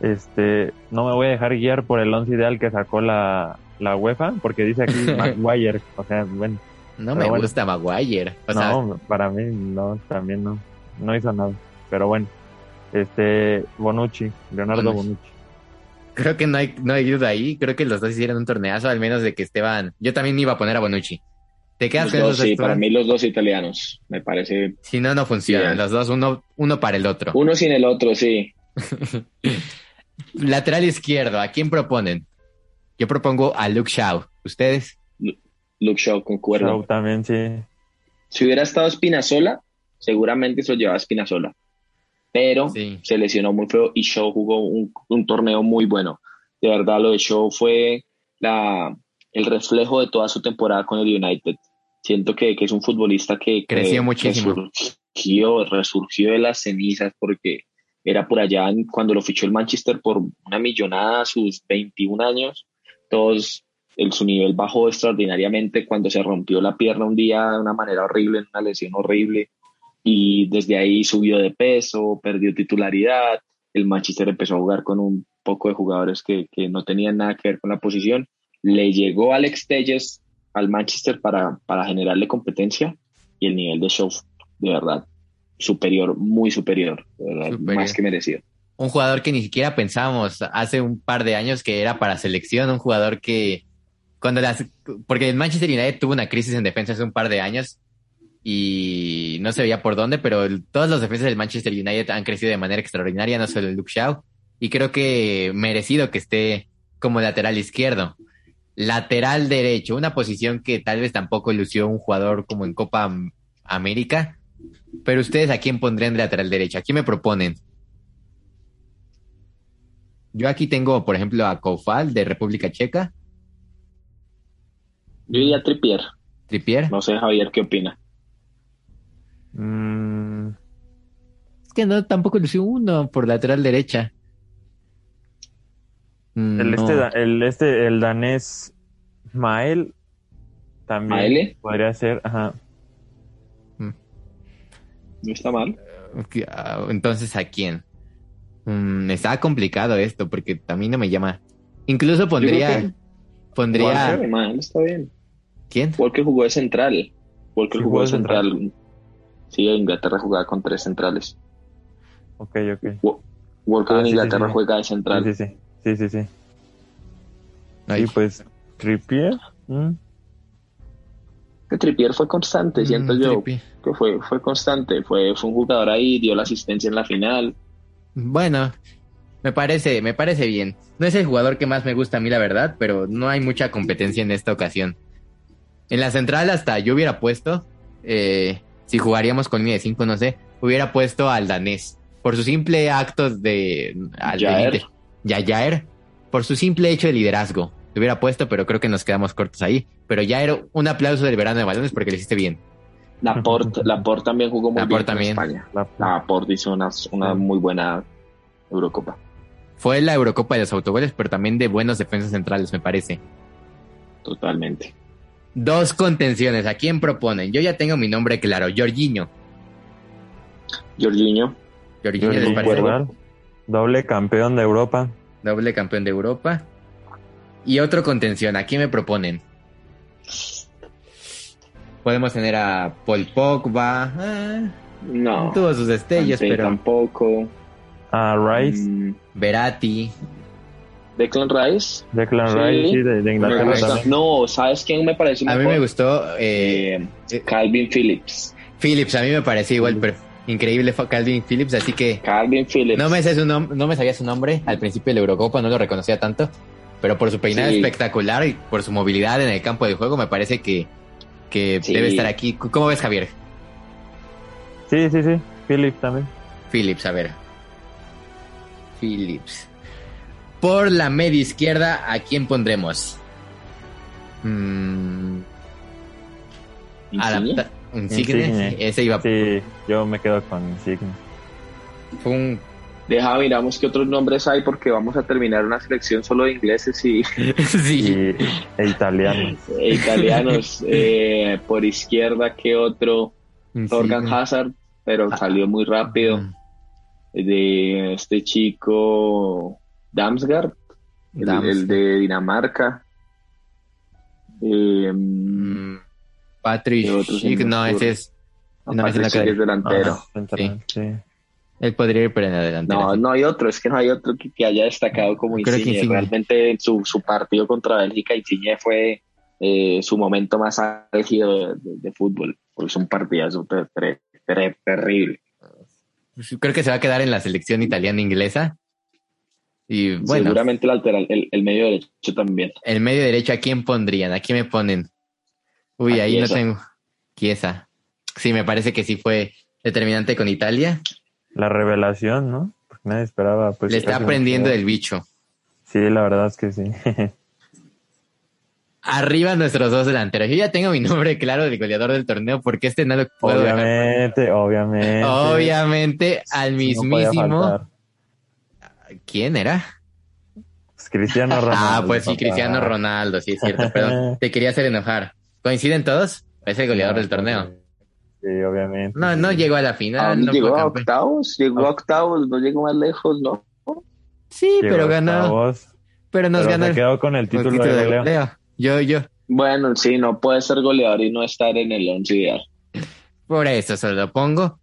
Este, no me voy a dejar guiar por el once ideal que sacó la, la UEFA, porque dice aquí Maguire. o sea, bueno. No me bueno. gusta Maguire. O no, sea... para mí no, también no. No hizo nada. Pero bueno. Este, Bonucci, Leonardo Bonucci. Bonucci. Creo que no hay, no hay duda ahí. Creo que los dos hicieron un torneazo, al menos de que Esteban. Yo también me iba a poner a Bonucci. ¿Te quedas los con dos, esos Sí, para mí los dos italianos. Me parece. Si no, no funcionan. Bien. Los dos, uno, uno para el otro. Uno sin el otro, sí. Lateral izquierdo, ¿a quién proponen? Yo propongo a Luke Shaw. ¿Ustedes? Luke Shaw, concuerdo. Shaw también, sí. Si hubiera estado Spinazzola, seguramente se lo llevaba Spinazzola pero sí. se lesionó muy feo y Shaw jugó un, un, torneo muy bueno. De verdad, lo de Shaw fue la, el reflejo de toda su temporada con el United. Siento que, que es un futbolista que, creció que muchísimo. Resurgió, resurgió de las cenizas porque era por allá cuando lo fichó el Manchester por una millonada a sus 21 años. Todos, el, su nivel bajó extraordinariamente cuando se rompió la pierna un día de una manera horrible, una lesión horrible y desde ahí subió de peso, perdió titularidad, el Manchester empezó a jugar con un poco de jugadores que, que no tenían nada que ver con la posición, le llegó Alex Telles al Manchester para, para generarle competencia y el nivel de show, de verdad, superior, muy superior, verdad, superior. más que merecido. Un jugador que ni siquiera pensábamos hace un par de años que era para selección, un jugador que cuando las, porque el Manchester United tuvo una crisis en defensa hace un par de años y no se veía por dónde, pero el- todos los defensas del Manchester United han crecido de manera extraordinaria, no solo el Luke Shaw, y creo que merecido que esté como lateral izquierdo. Lateral derecho, una posición que tal vez tampoco lució un jugador como en Copa Am- América, pero ustedes a quién pondrían de lateral derecho, ¿a quién me proponen? Yo aquí tengo, por ejemplo, a Koufal de República Checa, Yo diría Tripier. Trippier. No sé, Javier, ¿qué opina? Mm, Es que no, tampoco lució uno por lateral derecha. Mm, el, no. este, el, este, el danés Mael también ¿Maele? podría ser, ajá. No está mal. Ah, Entonces, ¿a quién? Mm, está complicado esto porque a mí no me llama. Incluso pondría, creo pondría, Walker, man, está bien. ¿quién? Walker jugó de central. Walker jugó jugó de de central. central. Sí, Inglaterra jugaba con tres centrales. Ok, ok. Walker Ah, en sí, Inglaterra sí. juega de central. Sí, sí, sí. Sí, pues Trippier. mm, Que Trippier fue constante, mm, siento yo. Trippier. Que fue, fue constante. Fue, fue un jugador ahí, dio la asistencia en la final. Bueno, me parece, me parece bien. No es el jugador que más me gusta a mí, la verdad, pero no hay mucha competencia en esta ocasión. En la central hasta yo hubiera puesto, eh, si jugaríamos con línea de 5, no sé, hubiera puesto al danés. Por su simple acto de... Al Jair. de- Yayaer, por su simple hecho de liderazgo. Lo hubiera puesto, pero creo que nos quedamos cortos ahí. Pero ya era un aplauso del verano de balones porque lo hiciste bien. Laporte, Laporte también jugó muy Laporte bien también. con España. la- Laporte hizo una, una muy buena Eurocopa. Fue la Eurocopa de los autogoles, pero también de buenos defensas centrales, me parece. Totalmente. Dos contenciones. ¿A quién proponen? Yo ya tengo mi nombre claro. Jorginho. Jorginho, Jorginho. Doble campeón de Europa. Doble campeón de Europa. Y otro contención. ¿A quién me proponen? Podemos tener a Paul Pogba. Ah, no. tuvo sus destellos, pero tampoco. A Rice. Mm, Verati. Declan Rice. Declan Sí. Rice, sí, de, de Me Inglaterra gusta. también. No, ¿sabes quién me parece A mí me gustó eh, Eh, Calvin Phillips. Phillips. A mí me pareció igual, pero increíble fue Calvin Phillips. Así que Calvin Phillips. No me, sé su nom- no me sabía su nombre al principio de la Eurocopa, no lo reconocía tanto, pero por su peinado Sí. espectacular y por su movilidad en el campo de juego me parece que, que Sí. debe estar aquí. ¿Cómo ves, Javier? Sí, sí, sí. Philip también. Phillips, a ver. Phillips. Por la media izquierda, ¿a quién pondremos? Mm, adapta- Insigne, Insigne. sí, ese iba. Sí, yo me quedo con Insigne. Deja, miramos qué otros nombres hay porque vamos a terminar una selección solo de ingleses y sí. Y, e italiano. e italianos. Eh, por izquierda, ¿qué otro? Torgan. Hazard, pero Ah. salió muy rápido. De este chico Damsgaard, el, Damsgaard. el de Dinamarca. Eh, Mm, Patrick ¿Qué otro se Schick, no, ese es. No, ese no sí que queda. es delantero. Ah, central, sí. Él podría ir, pero en adelante. No, no hay otro, es que no hay otro que, que haya destacado como Creo que Insigne. Insigne. Realmente en su, su partido contra Bélgica, Insigne fue eh, su momento más álgido de, de- de fútbol. Porque es un partidazo ter- ter- ter- terrible. Pues Creo que se va a quedar en la selección italiana inglesa. Y bueno, Seguramente el lateral, el, el medio derecho también. el medio derecho, ¿a quién pondrían? ¿A quién me ponen? Uy, A ahí no tengo. Chiesa. Sí, me parece que sí fue determinante con Italia. La revelación, ¿no? Porque nadie esperaba. Pues, Le está aprendiendo no- el bicho. Sí, la verdad es que sí. Arriba nuestros dos delanteros. Yo ya tengo mi nombre claro del goleador del torneo porque este no lo puedo dejar. obviamente, obviamente. Obviamente al mismísimo. ¿Quién era? Pues Cristiano Ronaldo. Ah, pues sí, papá. Cristiano Ronaldo, sí es cierto, perdón. Te quería hacer enojar. ¿Coinciden todos? Es el goleador del torneo. Sí, obviamente. No, no llegó a la ¿A final. no llegó fue a octavos, llegó a octavos, no llegó más lejos, ¿no? Sí, Llegó pero ganó. octavos, Pero nos pero ganó se el quedó con el con el título, de goleo. goleo. Yo, yo. Bueno, sí, no puede ser goleador y no estar en el once ideal. Por eso se lo pongo.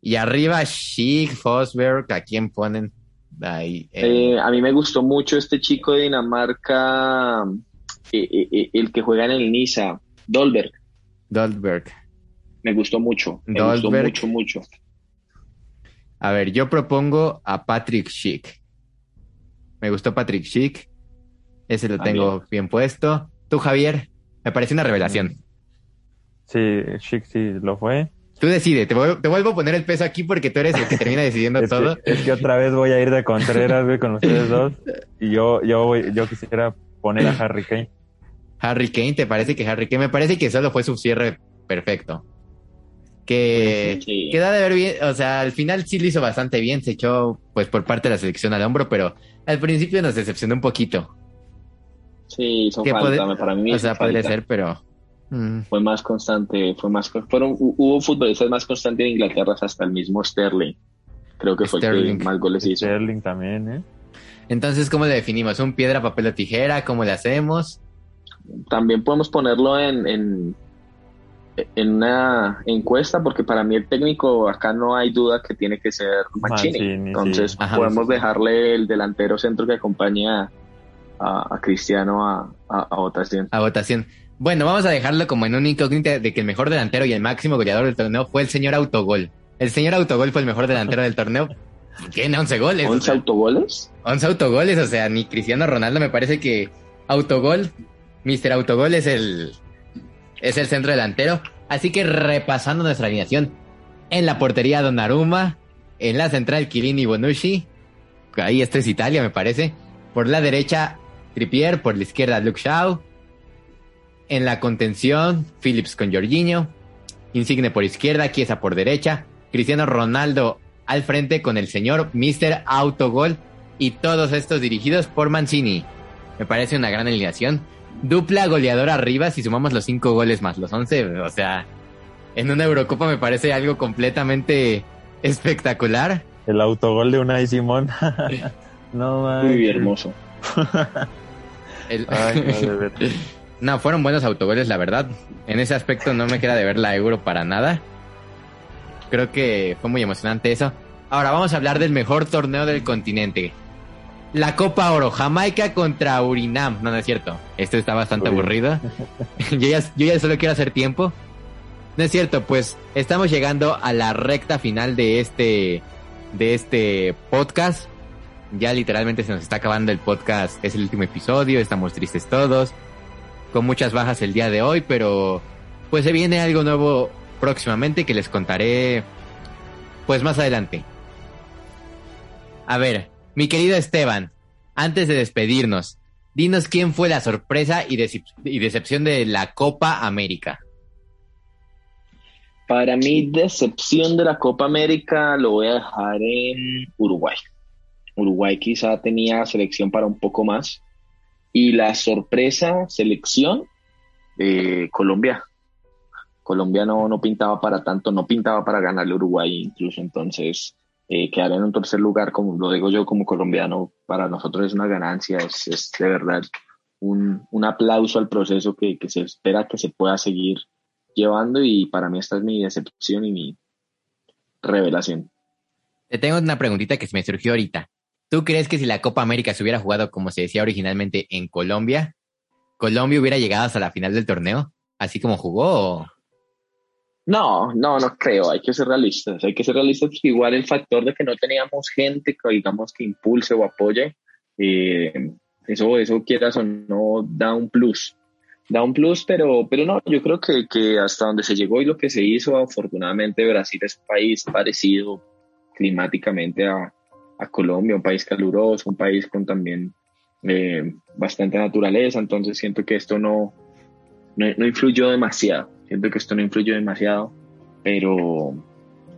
Y arriba, Schick, Fosberg, ¿a quién ponen? Ahí. eh, Eh, a mí me gustó mucho este chico de Dinamarca, eh, eh, eh, el que juega en el Niza, Dolberg. Dolberg. Me gustó mucho. Me gustó mucho, mucho. A ver, yo propongo a Patrick Schick. Me gustó Patrick Schick. Ese lo También. tengo bien puesto. Tú, Javier, me parece una revelación. Sí, Chic sí lo fue. Tú decide, te, te vuelvo a poner el peso aquí porque tú eres el que termina decidiendo Es todo. que, es que otra vez voy a ir de Contreras, güey, con ustedes dos. Y yo, yo, voy- yo quisiera poner a Harry Kane. Harry Kane, ¿te parece que Harry Kane? Me parece que solo fue su cierre perfecto. Que Sí. queda de ver bien, o sea, al final sí lo hizo bastante bien, se echó pues por parte de la selección al hombro, pero al principio nos decepcionó un poquito. Sí, hizo falta. para mí O sea, podría ser, pero mm, Fue más constante, fue más, fueron, hu- hubo futbolistas más constantes en Inglaterra, hasta el mismo Sterling. Creo que fue el que más goles hizo. Sterling también, ¿eh? entonces ¿cómo le definimos? ¿Un piedra, papel o tijera? ¿Cómo le hacemos? También podemos ponerlo en, en, en una encuesta, porque para mí el técnico acá no hay duda que tiene que ser Mancini. Mancini, sí. Entonces Ajá. podemos dejarle el delantero centro que acompaña a, a Cristiano a, a, a votación. A votación. Bueno, vamos a dejarlo como en un incógnita de que el mejor delantero y el máximo goleador del torneo fue el señor Autogol. El señor Autogol fue el mejor delantero del torneo. Tiene 11 goles. o 11 sea. autogoles. 11 autogoles, o sea, ni Cristiano Ronaldo me parece que autogol, Mr. Autogol es el es el centro delantero, así que repasando nuestra alineación, en la portería Donnarumma, en la central Chiellini Bonucci, ahí esto es Italia me parece, por la derecha Trippier, por la izquierda Luke Shaw, en la contención Phillips con Jorginho, Insigne por izquierda, Chiesa por derecha, Cristiano Ronaldo al frente con el señor Mr. Autogol y todos estos dirigidos por Mancini. Me parece una gran alineación. Dupla goleadora arriba si sumamos los cinco goles más los 11. O sea, en una Eurocopa me parece algo completamente espectacular. El autogol de Unai Simón. no, man. Muy hermoso. El- Ay, no, de. No, fueron buenos autogoles, la verdad. En ese aspecto no me queda de ver la Euro para nada. Creo que fue muy emocionante eso. Ahora vamos a hablar del mejor torneo del continente. La Copa Oro, Jamaica contra Urinam. No, no es cierto. Esto está bastante Uy. aburrido. yo, ya, yo ya solo quiero hacer tiempo. No es cierto, pues estamos llegando a la recta final de este, de este podcast. Ya literalmente se nos está acabando el podcast. Es el último episodio. Estamos tristes todos con muchas bajas el día de hoy, pero pues se viene algo nuevo próximamente que les contaré pues más adelante. A ver, mi querido Esteban, antes de despedirnos, dinos quién fue la sorpresa y, y decepción de la Copa América. Para mí, decepción de la Copa América lo voy a dejar en Uruguay. Uruguay quizá tenía selección para un poco más. Y la sorpresa, selección, eh, Colombia. Colombia no, no pintaba para tanto, no pintaba para ganarle a Uruguay incluso. Entonces, eh, quedar en un tercer lugar, como lo digo yo como colombiano, para nosotros es una ganancia, es, es de verdad un, un aplauso al proceso que, que se espera que se pueda seguir llevando y para mí esta es mi decepción y mi revelación. Te tengo una preguntita que se me surgió ahorita. ¿Tú crees que si la Copa América se hubiera jugado como se decía originalmente en Colombia, Colombia hubiera llegado hasta la final del torneo? Así como jugó. o- No, no, no creo, hay que ser realistas, hay que ser realistas igual el factor de que no teníamos gente que digamos que impulse o apoye, eh, eso, eso quieras o no, da un plus, da un plus, pero, pero no, yo creo que, que hasta donde se llegó y lo que se hizo, afortunadamente Brasil es un país parecido climáticamente a, a Colombia, un país caluroso, un país con también eh, bastante naturaleza, entonces siento que esto no, no, no influyó demasiado. Siento que esto no influyó demasiado, pero,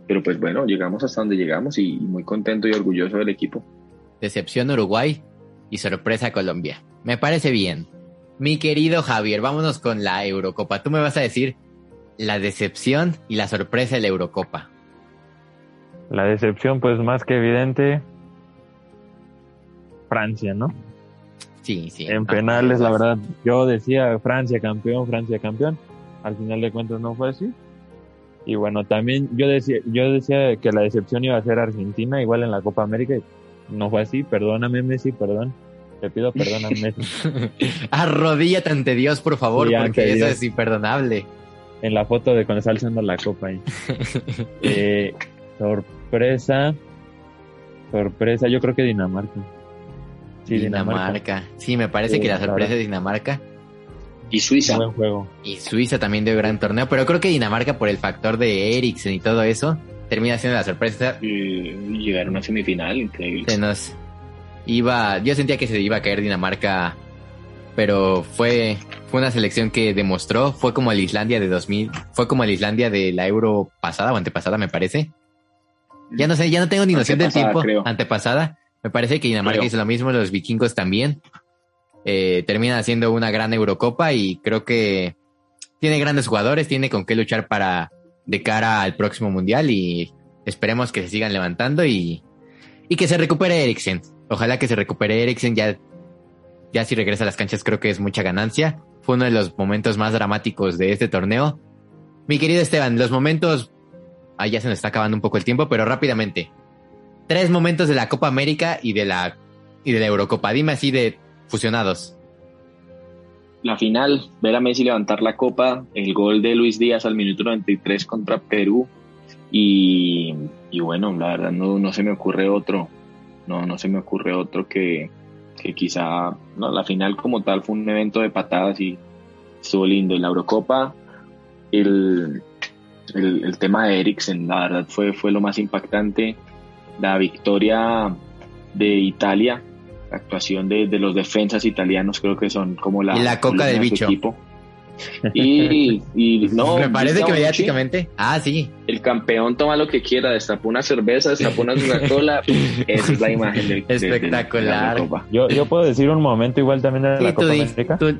pero pues bueno, llegamos hasta donde llegamos y muy contento y orgulloso del equipo. Decepción Uruguay y sorpresa Colombia. Me parece bien. Mi querido Javier, vámonos con la Eurocopa. Tú me vas a decir la decepción y la sorpresa de la Eurocopa. La decepción, pues más que evidente, Francia, ¿no? Sí, sí. En penales, la verdad, yo decía Francia campeón, Francia campeón. Al final de cuentas no fue así. Y bueno, también yo decía, yo decía que la decepción iba a ser Argentina, igual en la Copa América. No fue así. Perdóname, Messi, perdón. Te pido perdón a Messi. Arrodíllate ante Dios, por favor, Sí, porque eso Dios. es imperdonable. en la foto de cuando está alzando la copa ahí. Eh, sorpresa. Sorpresa, yo creo que Dinamarca. Sí, Dinamarca. Sí, me parece que la sorpresa es Dinamarca. Y Suiza. Buen juego. Y Suiza también dio gran torneo, pero creo que Dinamarca por el factor de Eriksen y todo eso, termina siendo la sorpresa. Y llegar a una semifinal, increíble. Se nos iba, yo sentía que se iba a caer Dinamarca, pero fue, fue una selección que demostró, fue como el Islandia de 2000, fue como el Islandia de la Euro pasada o antepasada, me parece. Ya no sé, ya no tengo ni noción del tiempo. creo. Antepasada. Me parece que Dinamarca Creo. hizo lo mismo, los vikingos también. Eh, terminan haciendo una gran Eurocopa y creo que tiene grandes jugadores, tiene con qué luchar para de cara al próximo mundial y esperemos que se sigan levantando y, y que se recupere Eriksen. Ojalá que se recupere Eriksen ya, ya si regresa a las canchas creo que es mucha ganancia. Fue uno de los momentos más dramáticos de este torneo. Mi querido Esteban, los momentos, ah, ya se nos está acabando un poco el tiempo, pero rápidamente. Tres momentos de la Copa América y de la, y de la Eurocopa. Dime así de fusionados. La final, ver a Messi levantar la copa, el gol de Luis Díaz al minuto 93 contra Perú. Y, y bueno, la verdad no, no se me ocurre otro. No, no se me ocurre otro que, que quizá no, la final como tal fue un evento de patadas y estuvo lindo. Y la Eurocopa, el, el, el tema de Eriksen, la verdad fue, fue lo más impactante. La victoria de Italia, la actuación de, de los defensas italianos creo que son como la, Y la coca del de bicho. equipo. Y, y no, Me parece que mediáticamente. Ah, sí. el campeón toma lo que quiera, destapó una cerveza, destapó una Coca-Cola. Esa es la imagen del, Espectacular. de la Copa. Yo, yo puedo decir un momento igual también de Sí, la Copa di- América. tú-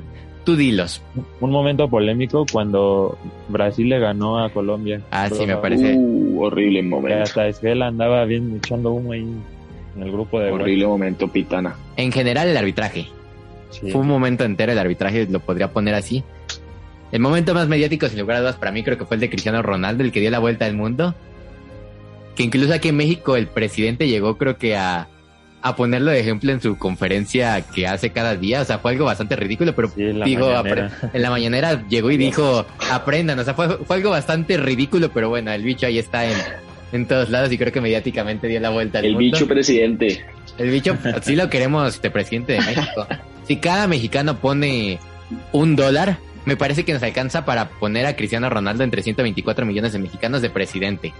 tú dilos. Un momento polémico cuando Brasil le ganó a Colombia. Ah, sí, me parece. Uh, horrible que momento. Hasta Esquel andaba bien echando humo ahí en el grupo de Horrible momento, Pitana. En general, el arbitraje. Sí. Fue un momento entero el arbitraje, lo podría poner así. El momento más mediático, sin lugar a dudas, para mí creo que fue el de Cristiano Ronaldo, el que dio la vuelta al mundo. Que incluso aquí en México el presidente llegó, creo que a, a ponerlo de ejemplo en su conferencia que hace cada día. O sea, fue algo bastante ridículo, pero Sí, en digo, en la mañanera llegó y dijo, aprendan. O sea, fue, fue algo bastante ridículo, pero bueno, el bicho ahí está en, en todos lados y creo que mediáticamente dio la vuelta al El mundo. bicho presidente. El bicho, sí lo queremos de presidente de México. Si cada mexicano pone un dólar, me parece que nos alcanza para poner a Cristiano Ronaldo entre 124 millones de mexicanos de presidente.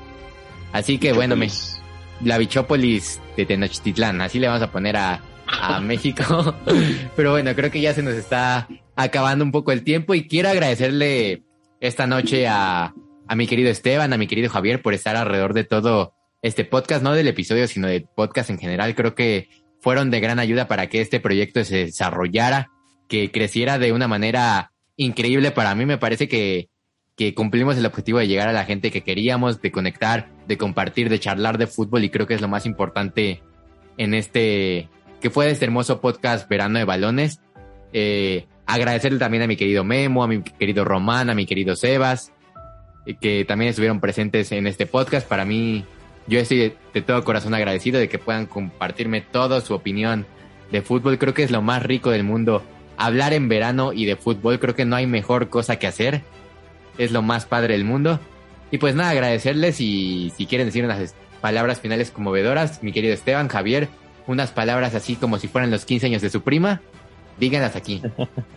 Así que bueno, me, Bichópolis. La bichópolis de Tenochtitlán, así le vamos a poner a, a México. Pero bueno, creo que ya se nos está acabando un poco el tiempo y quiero agradecerle esta noche a, a mi querido Esteban, a mi querido Javier por estar alrededor de todo este podcast, no del episodio, sino del podcast en general. Creo que fueron de gran ayuda para que este proyecto se desarrollara, que creciera de una manera increíble para mí. Me parece que, que cumplimos el objetivo de llegar a la gente que queríamos, de conectar, de compartir, de charlar de fútbol y creo que es lo más importante en este, que fue este hermoso podcast Verano de Balones. Eh, agradecerle también a mi querido Memo, a mi querido Román, a mi querido Sebas, eh, que también estuvieron presentes en este podcast. Para mí, yo estoy de, de todo corazón agradecido de que puedan compartirme toda su opinión de fútbol. Creo que es lo más rico del mundo. Hablar en verano y de fútbol, creo que no hay mejor cosa que hacer. Es lo más padre del mundo. Y pues nada, agradecerles y si quieren decir unas palabras finales conmovedoras, mi querido Esteban, Javier, unas palabras así como si fueran los 15 años de su prima, díganlas aquí.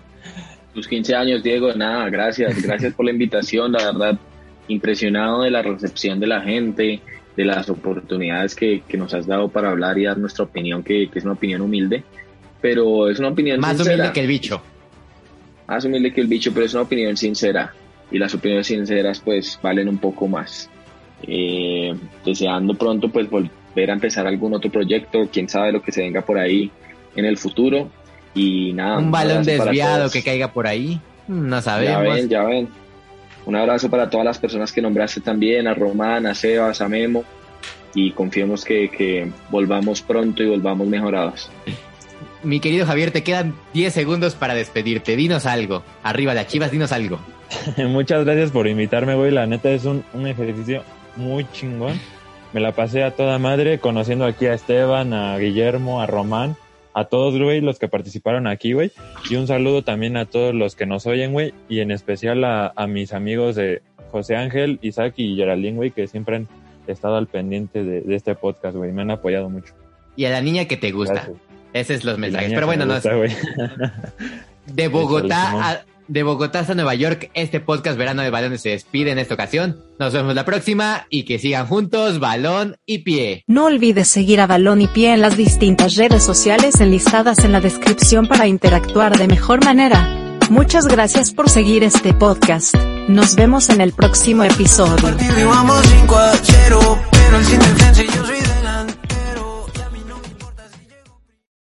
Tus 15 años, Diego, nada, gracias, gracias por la invitación, la verdad, impresionado de la recepción de la gente, de las oportunidades que, que nos has dado para hablar y dar nuestra opinión, que, que es una opinión humilde, pero es una opinión Más sincera. humilde que el bicho. más humilde que el bicho, pero es una opinión sincera. Y las opiniones sinceras, pues, valen un poco más. Eh, deseando pronto, pues, volver a empezar algún otro proyecto, quién sabe lo que se venga por ahí en el futuro. Y nada. Un balón desviado que caiga por ahí, no Ya sabemos. ven, ya ven. Un abrazo para todas las personas que nombraste también, a Román, a Sebas, a Memo. Y confiemos que, que volvamos pronto y volvamos mejorados. Mi querido Javier, te quedan 10 segundos para despedirte. Dinos algo. Arriba las chivas, dinos algo. Muchas gracias por invitarme, güey. La neta es un, un ejercicio muy chingón. Me la pasé a toda madre conociendo aquí a Esteban, a Guillermo, a Román. a todos, güey, los que participaron aquí, güey. Y un saludo también a todos los que nos oyen, güey. Y en especial a, a mis amigos de José Ángel, Isaac y Geraldine, güey, que siempre han estado al pendiente de, de este podcast, güey. Me han apoyado mucho. Y a la niña que te gusta. Gracias. Ese es los mensajes. Pero bueno, no, güey. de Bogotá a, de Bogotá hasta Nueva York, este podcast Verano de Balones se despide en esta ocasión. Nos vemos la próxima y que sigan juntos balón y pie. No olvides seguir a Balón y Pie en las distintas redes sociales enlistadas en la descripción para interactuar de mejor manera. Muchas gracias por seguir este podcast. Nos vemos en el próximo episodio.